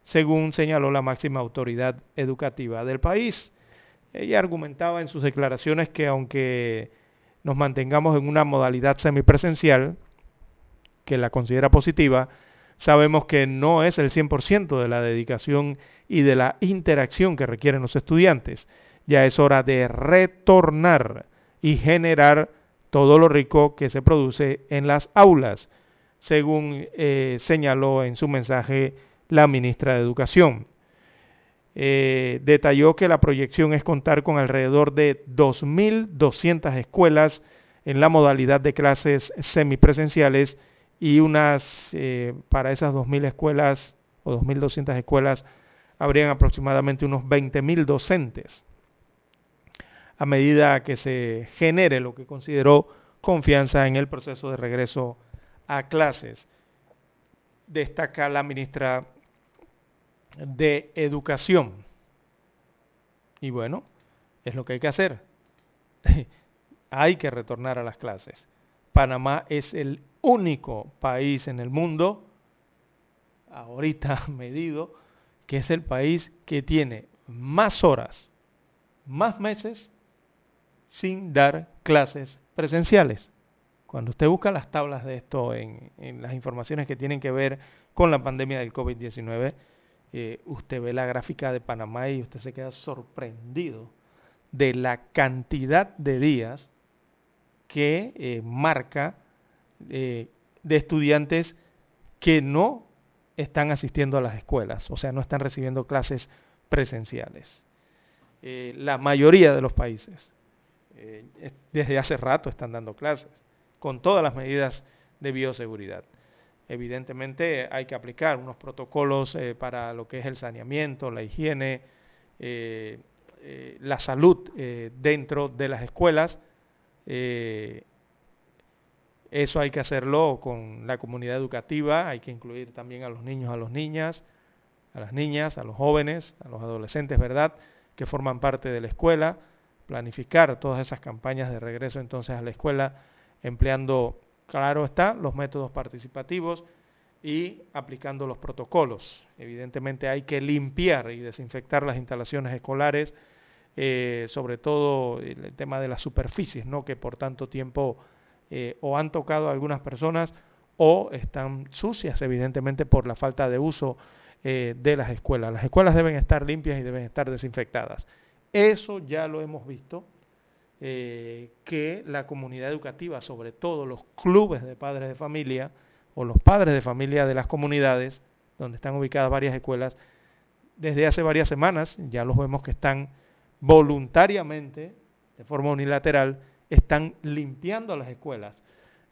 según señaló la máxima autoridad educativa del país. Ella argumentaba en sus declaraciones que aunque nos mantengamos en una modalidad semipresencial, que la considera positiva, sabemos que no es el 100% de la dedicación y de la interacción que requieren los estudiantes. Ya es hora de retornar y generar todo lo rico que se produce en las aulas. según eh, señaló en su mensaje la ministra de Educación. Eh, detalló que la proyección es contar con alrededor de 2.200 escuelas en la modalidad de clases semipresenciales y unas, eh, para esas 2.000 escuelas o 2.200 escuelas, habrían aproximadamente unos 20.000 docentes. A medida que se genere lo que consideró confianza en el proceso de regreso a clases, destaca la ministra de Educación. Y bueno, es lo que hay que hacer. hay que retornar a las clases. Panamá es el único país en el mundo, ahorita medido, que es el país que tiene más horas, más meses sin dar clases presenciales. Cuando usted busca las tablas de esto en, las informaciones que tienen que ver con la pandemia del COVID-19, eh, usted ve la gráfica de Panamá y usted se queda sorprendido de la cantidad de días que eh, marca eh, de estudiantes que no están asistiendo a las escuelas, o sea, no están recibiendo clases presenciales. La mayoría de los países desde hace rato están dando clases, con todas las medidas de bioseguridad. Evidentemente hay que aplicar unos protocolos para lo que es el saneamiento, la higiene, la salud dentro de las escuelas, eh, eso hay que hacerlo con la comunidad educativa, hay que incluir también a los niños, a las niñas, a las niñas, a los jóvenes, a los adolescentes, ¿verdad?, que forman parte de la escuela, planificar todas esas campañas de regreso entonces a la escuela, empleando, claro está, los métodos participativos y aplicando los protocolos. Evidentemente hay que limpiar y desinfectar las instalaciones escolares, eh, sobre todo el tema de las superficies, ¿no? que por tanto tiempo eh, o han tocado a algunas personas o están sucias, evidentemente, por la falta de uso eh, de las escuelas. Las escuelas deben estar limpias y deben estar desinfectadas. Eso ya lo hemos visto, que la comunidad educativa, sobre todo los clubes de padres de familia o los padres de familia de las comunidades, donde están ubicadas varias escuelas, desde hace varias semanas ya los vemos que están voluntariamente, de forma unilateral, están limpiando las escuelas.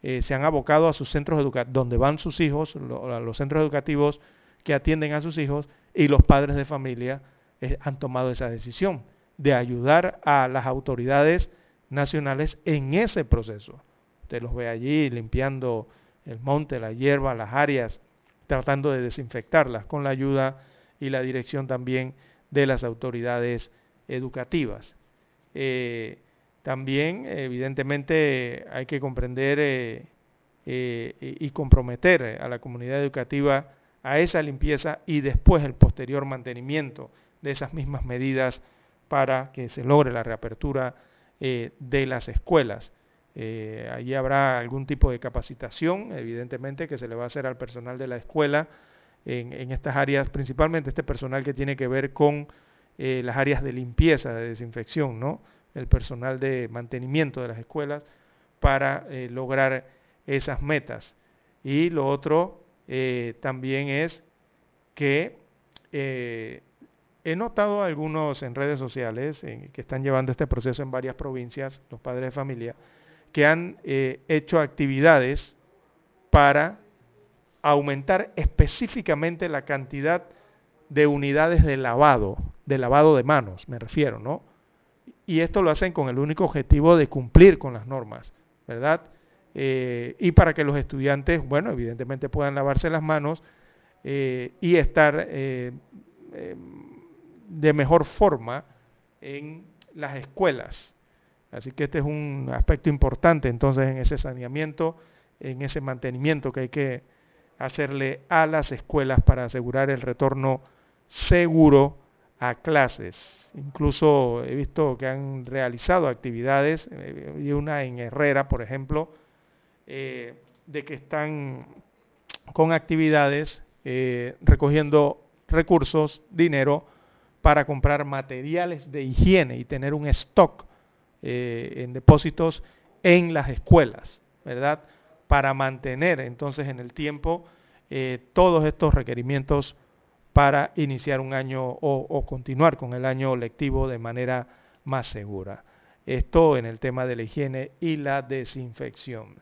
Eh, se han abocado a sus centros educativos, donde van sus hijos, a los centros educativos que atienden a sus hijos, y los padres de familia eh, han tomado esa decisión de ayudar a las autoridades nacionales en ese proceso. Usted los ve allí limpiando el monte, la hierba, las áreas, tratando de desinfectarlas con la ayuda y la dirección también de las autoridades educativas. Eh, también, evidentemente, hay que comprender eh, eh, y comprometer a la comunidad educativa a esa limpieza y después el posterior mantenimiento de esas mismas medidas para que se logre la reapertura de las escuelas. allí habrá algún tipo de capacitación, evidentemente, que se le va a hacer al personal de la escuela en, estas áreas, principalmente este personal que tiene que ver con eh, las áreas de limpieza, de desinfección, ¿no? el personal de mantenimiento de las escuelas para eh, lograr esas metas. Y lo otro eh, también es que he notado algunos en redes sociales que están llevando este proceso en varias provincias, los padres de familia, que han hecho actividades para aumentar específicamente la cantidad de unidades de lavado de lavado de manos, me refiero, ¿no? Y esto lo hacen con el único objetivo de cumplir con las normas, ¿verdad? Eh, y para que los estudiantes, bueno, evidentemente puedan lavarse las manos eh, y estar eh, de mejor forma en las escuelas. Así que este es un aspecto importante entonces en ese saneamiento, en ese mantenimiento que hay que hacerle a las escuelas para asegurar el retorno seguro a clases. Incluso he visto que han realizado actividades, eh, y una en Herrera, por ejemplo, eh, de que están con actividades eh, recogiendo recursos, dinero, para comprar materiales de higiene y tener un stock en depósitos en las escuelas, ¿verdad? para mantener entonces en el tiempo eh, todos estos requerimientos para iniciar un año o, continuar con el año lectivo de manera más segura. Esto en el tema de la higiene y la desinfección.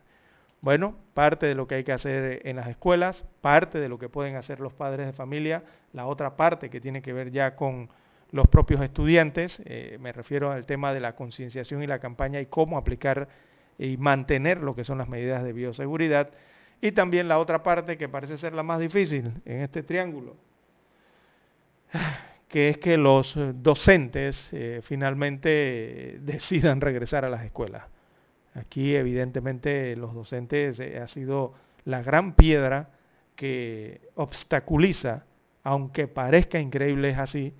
Bueno, parte de lo que hay que hacer en las escuelas, parte de lo que pueden hacer los padres de familia, la otra parte que tiene que ver ya con los propios estudiantes, eh, me refiero al tema de la concienciación y la campaña y cómo aplicar y mantener lo que son las medidas de bioseguridad. Y también la otra parte que parece ser la más difícil en este triángulo, que es que los docentes eh, finalmente decidan regresar a las escuelas. Aquí evidentemente los docentes eh, ha sido la gran piedra que obstaculiza, aunque parezca increíble es así,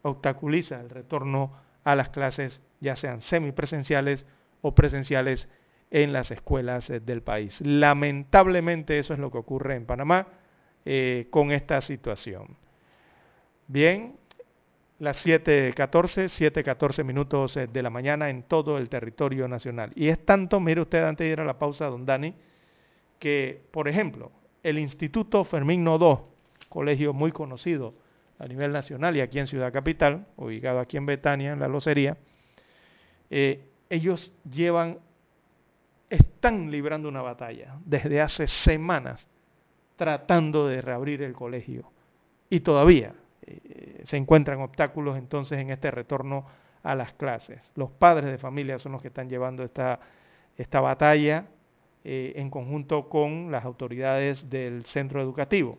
obstaculiza el retorno a las clases, ya sean semipresenciales o presenciales en las escuelas eh, del país. Lamentablemente eso es lo que ocurre en Panamá eh, con esta situación. Bien, las 7.14, 7.14 minutos eh, de la mañana en todo el territorio nacional. Y es tanto, mire usted antes de ir a la pausa, don Dani, que, por ejemplo, el Instituto Fermín Nodó, colegio muy conocido a nivel nacional y aquí en Ciudad Capital, ubicado aquí en Betania, en la Locería, ellos llevan, están librando una batalla desde hace semanas tratando de reabrir el colegio y todavía eh, se encuentran obstáculos entonces en este retorno a las clases. Los padres de familia son los que están llevando esta, esta batalla eh, en conjunto con las autoridades del centro educativo.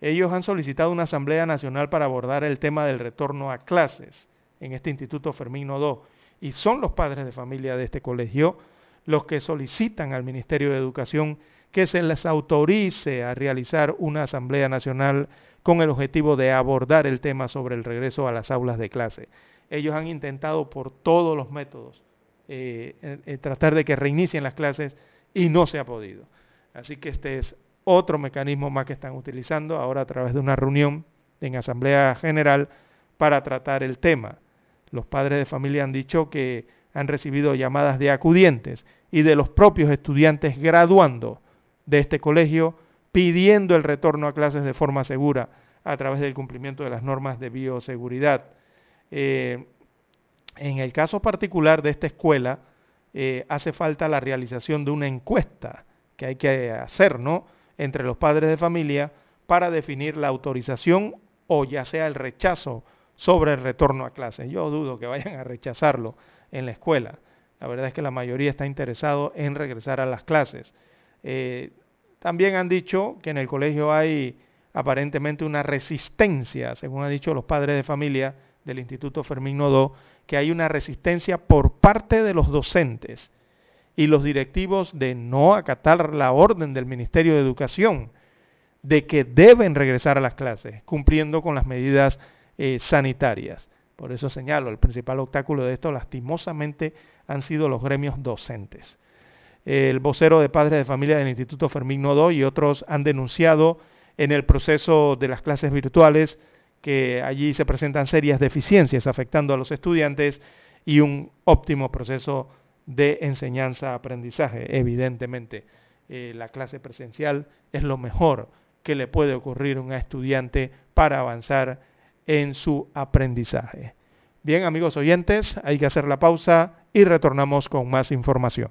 Ellos han solicitado una asamblea nacional para abordar el tema del retorno a clases en este Instituto Fermín Nodó y son los padres de familia de este colegio los que solicitan al Ministerio de Educación que se les autorice a realizar una Asamblea Nacional con el objetivo de abordar el tema sobre el regreso a las aulas de clase. Ellos han intentado por todos los métodos eh, eh, eh, tratar de que reinicien las clases y no se ha podido. Así que este es otro mecanismo más que están utilizando ahora a través de una reunión en Asamblea General para tratar el tema. Los padres de familia han dicho que han recibido llamadas de acudientes y de los propios estudiantes graduando de este colegio pidiendo el retorno a clases de forma segura a través del cumplimiento de las normas de bioseguridad. Eh, en el caso particular de esta escuela, eh, hace falta la realización de una encuesta que hay que hacer, ¿no? Entre los padres de familia para definir la autorización o ya sea el rechazo sobre el retorno a clases. Yo dudo que vayan a rechazarlo en la escuela. La verdad es que la mayoría está interesado en regresar a las clases. Eh, también han dicho que en el colegio hay aparentemente una resistencia, según han dicho los padres de familia del Instituto Fermín Nodó, que hay una resistencia por parte de los docentes y los directivos de no acatar la orden del Ministerio de Educación de que deben regresar a las clases, cumpliendo con las medidas eh, sanitarias. Por eso señalo, el principal obstáculo de esto lastimosamente han sido los gremios docentes. El vocero de padres de familia del Instituto Fermín Nodo y otros han denunciado en el proceso de las clases virtuales que allí se presentan serias deficiencias afectando a los estudiantes y un óptimo proceso de enseñanza-aprendizaje. Evidentemente, eh, la clase presencial es lo mejor que le puede ocurrir a un estudiante para avanzar en su aprendizaje. Bien, amigos oyentes, hay que hacer la pausa y retornamos con más información.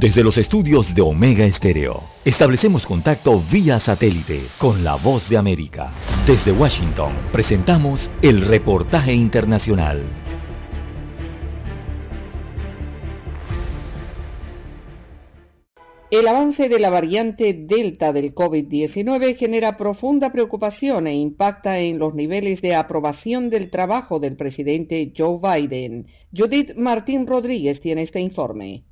Desde los estudios de Omega Estéreo, establecemos contacto vía satélite con la voz de América. Desde Washington, presentamos el reportaje internacional. El avance de la variante Delta del COVID-19 genera profunda preocupación e impacta en los niveles de aprobación del trabajo del presidente Joe Biden. Judith Martín Rodríguez tiene este informe.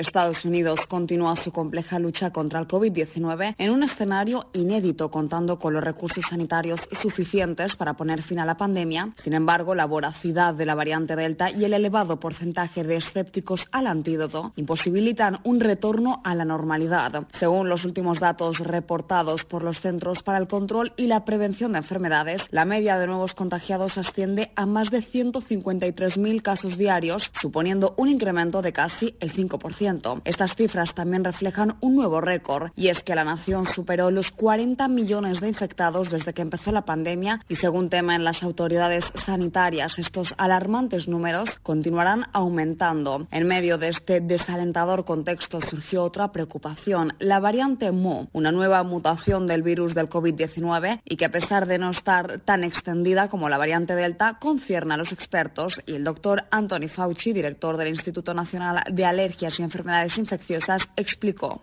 Estados Unidos continúa su compleja lucha contra el COVID-19 en un escenario inédito contando con los recursos sanitarios suficientes para poner fin a la pandemia. Sin embargo, la voracidad de la variante Delta y el elevado porcentaje de escépticos al antídoto imposibilitan un retorno a la normalidad. Según los últimos datos reportados por los Centros para el Control y la Prevención de Enfermedades, la media de nuevos contagiados asciende a más de 153.000 casos diarios, suponiendo un incremento de casi el 5%. Estas cifras también reflejan un nuevo récord y es que la nación superó los 40 millones de infectados desde que empezó la pandemia y según temen las autoridades sanitarias, estos alarmantes números continuarán aumentando. En medio de este desalentador contexto surgió otra preocupación, la variante Mu, una nueva mutación del virus del COVID-19 y que a pesar de no estar tan extendida como la variante Delta, concierne a los expertos y el doctor Anthony Fauci, director del Instituto Nacional de Alergias y Enfermedades infecciosas, explicó.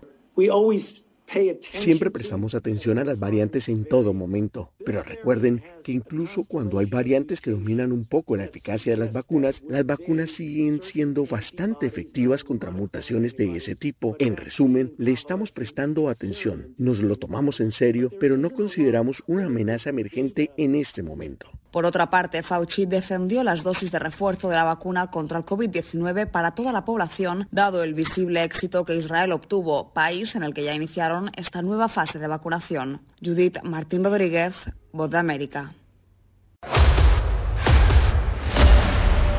Siempre prestamos atención a las variantes en todo momento, pero recuerden que incluso cuando hay variantes que dominan un poco la eficacia de las vacunas, las vacunas siguen siendo bastante efectivas contra mutaciones de ese tipo. En resumen, le estamos prestando atención, nos lo tomamos en serio, pero no consideramos una amenaza emergente en este momento. Por otra parte, Fauci defendió las dosis de refuerzo de la vacuna contra el COVID-19 para toda la población, dado el visible éxito que Israel obtuvo, país en el que ya iniciaron esta nueva fase de vacunación. Judith Martín Rodríguez, Voz de América.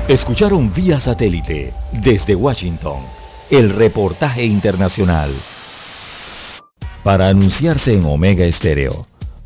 Escucharon vía satélite desde Washington el reportaje internacional. Para anunciarse en Omega Estéreo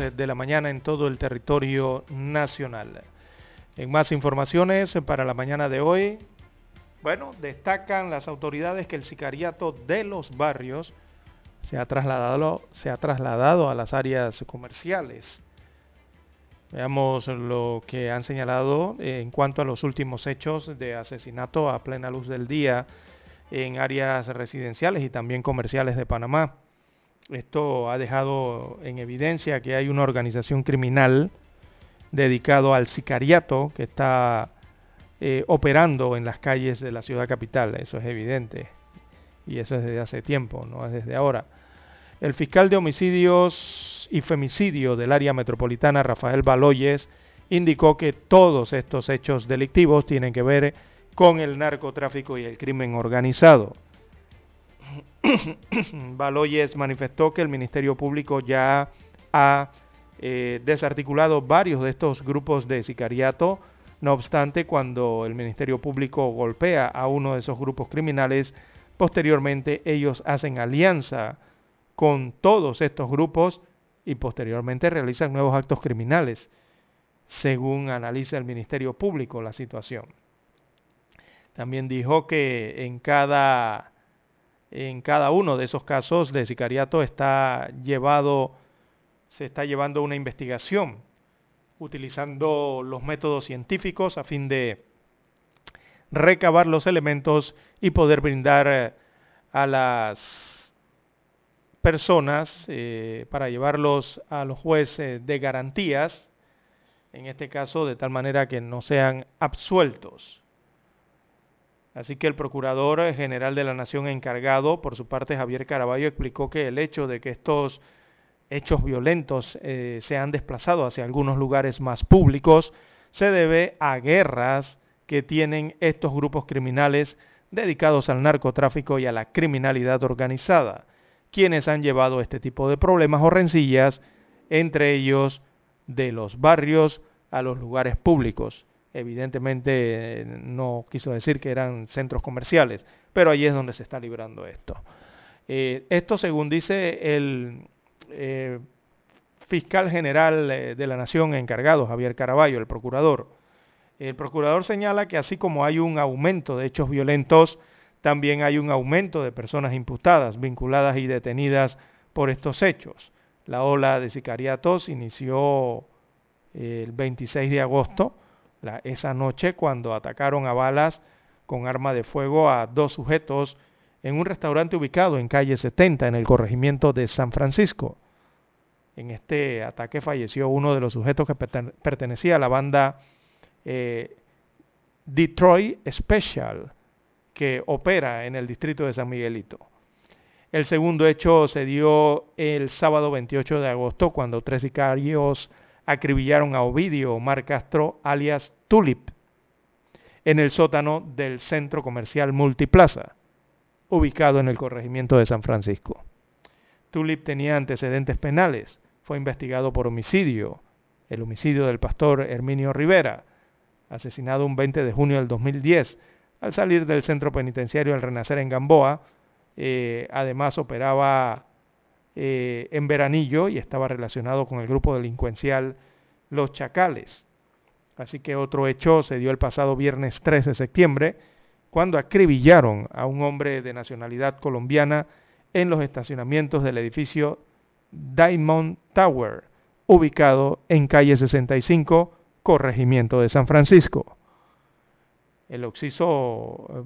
De la mañana en todo el territorio nacional. En más informaciones para la mañana de hoy, bueno, destacan las autoridades que el sicariato de los barrios se ha trasladado, se ha trasladado a las áreas comerciales. Veamos lo que han señalado en cuanto a los últimos hechos de asesinato a plena luz del día en áreas residenciales y también comerciales de Panamá. Esto ha dejado en evidencia que hay una organización criminal dedicado al sicariato que está eh, operando en las calles de la ciudad capital. Eso es evidente. Y eso es desde hace tiempo, no es desde ahora. El fiscal de homicidios y femicidio del área metropolitana, Rafael Baloyes, indicó que todos estos hechos delictivos tienen que ver con el narcotráfico y el crimen organizado. Baloyes manifestó que el Ministerio Público ya ha eh, desarticulado varios de estos grupos de sicariato. No obstante, cuando el Ministerio Público golpea a uno de esos grupos criminales, posteriormente ellos hacen alianza con todos estos grupos y posteriormente realizan nuevos actos criminales, según analiza el Ministerio Público la situación. También dijo que en cada en cada uno de esos casos de sicariato está llevado, se está llevando una investigación utilizando los métodos científicos a fin de recabar los elementos y poder brindar eh, a las personas eh, para llevarlos a los jueces de garantías, en este caso de tal manera que no sean absueltos. Así que el Procurador General de la Nación encargado, por su parte Javier Caraballo, explicó que el hecho de que estos hechos violentos eh, se han desplazado hacia algunos lugares más públicos se debe a guerras que tienen estos grupos criminales dedicados al narcotráfico y a la criminalidad organizada, quienes han llevado este tipo de problemas o rencillas, entre ellos de los barrios a los lugares públicos. Evidentemente no quiso decir que eran centros comerciales, pero ahí es donde se está librando esto. Eh, esto según dice el eh, fiscal general eh, de la Nación encargado, Javier Caraballo, el procurador. El procurador señala que así como hay un aumento de hechos violentos, también hay un aumento de personas imputadas, vinculadas y detenidas por estos hechos. La ola de sicariatos inició el 26 de agosto, esa noche, cuando atacaron a balas con arma de fuego a dos sujetos en un restaurante ubicado en calle 70 en el corregimiento de San Francisco. En este ataque falleció uno de los sujetos que pertenecía a la banda eh, Detroit Special, que opera en el distrito de San Miguelito. El segundo hecho se dio el sábado 28 de agosto, cuando tres sicarios acribillaron a Ovidio Omar Castro, alias Tulip, en el sótano del centro comercial Multiplaza, ubicado en el corregimiento de San Francisco. Tulip tenía antecedentes penales, fue investigado por homicidio, el homicidio del pastor Herminio Rivera, asesinado un 20 de junio del 2010, al salir del centro penitenciario al Renacer en Gamboa. Eh, además operaba eh, en Veranillo y estaba relacionado con el grupo delincuencial Los Chacales. Así que otro hecho se dio el pasado viernes 3 de septiembre, cuando acribillaron a un hombre de nacionalidad colombiana en los estacionamientos del edificio Diamond Tower, ubicado en calle 65, corregimiento de San Francisco. El Oxiso eh,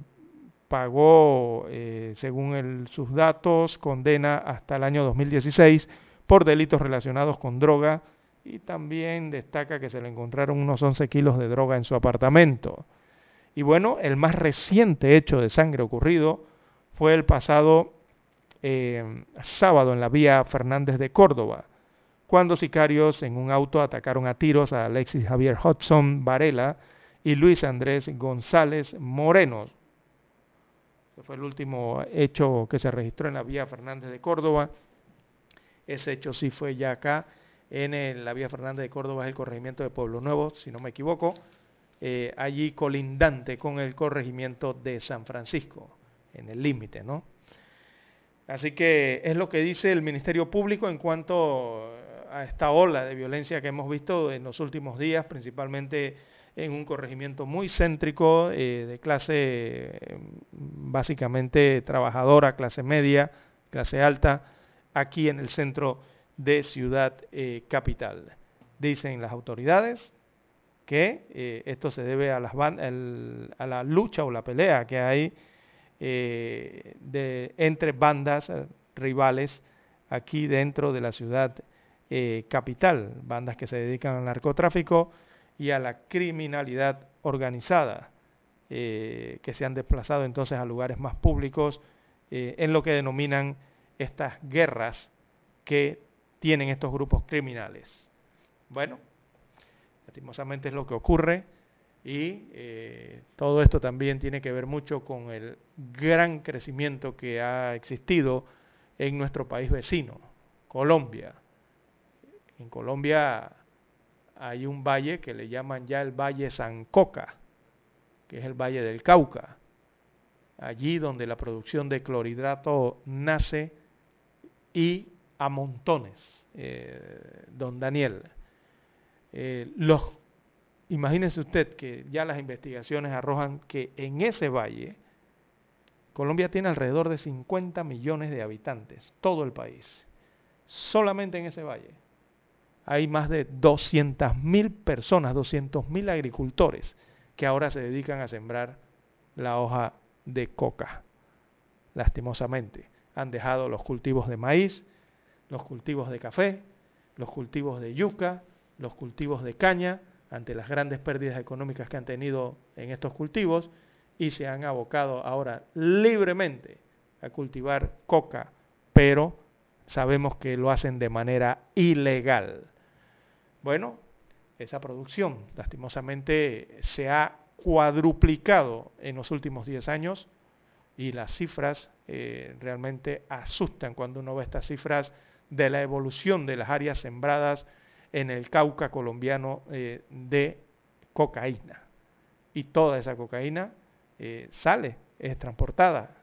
pagó, eh, según sus datos, condena hasta el año 2016 por delitos relacionados con droga y también destaca que se le encontraron unos 11 kilos de droga en su apartamento. Y bueno, el más reciente hecho de sangre ocurrido fue el pasado eh, sábado en la vía Fernández de Córdoba, cuando sicarios en un auto atacaron a tiros a Alexis Javier Hudson Varela y Luis Andrés González Moreno. Fue el último hecho que se registró en la vía Fernández de Córdoba. Ese hecho sí fue ya acá en la vía Fernández de Córdoba, es el corregimiento de Pueblo Nuevo, si no me equivoco, eh, allí colindante con el corregimiento de San Francisco, en el límite, ¿no? Así que es lo que dice el Ministerio Público en cuanto a esta ola de violencia que hemos visto en los últimos días, principalmente en un corregimiento muy céntrico eh, de clase básicamente trabajadora, clase media, clase alta, aquí en el centro de Ciudad eh, Capital. Dicen las autoridades que eh, esto se debe a, las a la lucha o la pelea que hay de, entre bandas rivales aquí dentro de la ciudad capital, bandas que se dedican al narcotráfico y a la criminalidad organizada, que se han desplazado entonces a lugares más públicos en lo que denominan estas guerras que tienen estos grupos criminales. Bueno, lastimosamente es lo que ocurre y eh, todo esto también tiene que ver mucho con el gran crecimiento que ha existido en nuestro país vecino, Colombia. En Colombia hay un valle que le llaman ya el Valle Sancoca, que es el Valle del Cauca, allí donde la producción de clorhidrato nace y a montones, eh, don Daniel. Eh, usted que ya las investigaciones arrojan que en ese valle, Colombia tiene alrededor de 50 millones de habitantes, todo el país. Solamente en ese valle hay más de 200 mil personas, 200 mil agricultores que ahora se dedican a sembrar la hoja de coca. Lastimosamente, han dejado los cultivos de maíz, los cultivos de café, los cultivos de yuca, los cultivos de caña, ante las grandes pérdidas económicas que han tenido en estos cultivos, y se han abocado ahora libremente a cultivar coca, pero sabemos que lo hacen de manera ilegal. Bueno, esa producción lastimosamente se ha cuadruplicado en los últimos 10 años y las cifras eh, realmente asustan cuando uno ve estas cifras de la evolución de las áreas sembradas en el Cauca colombiano eh, de cocaína. Y toda esa cocaína eh, sale, es transportada,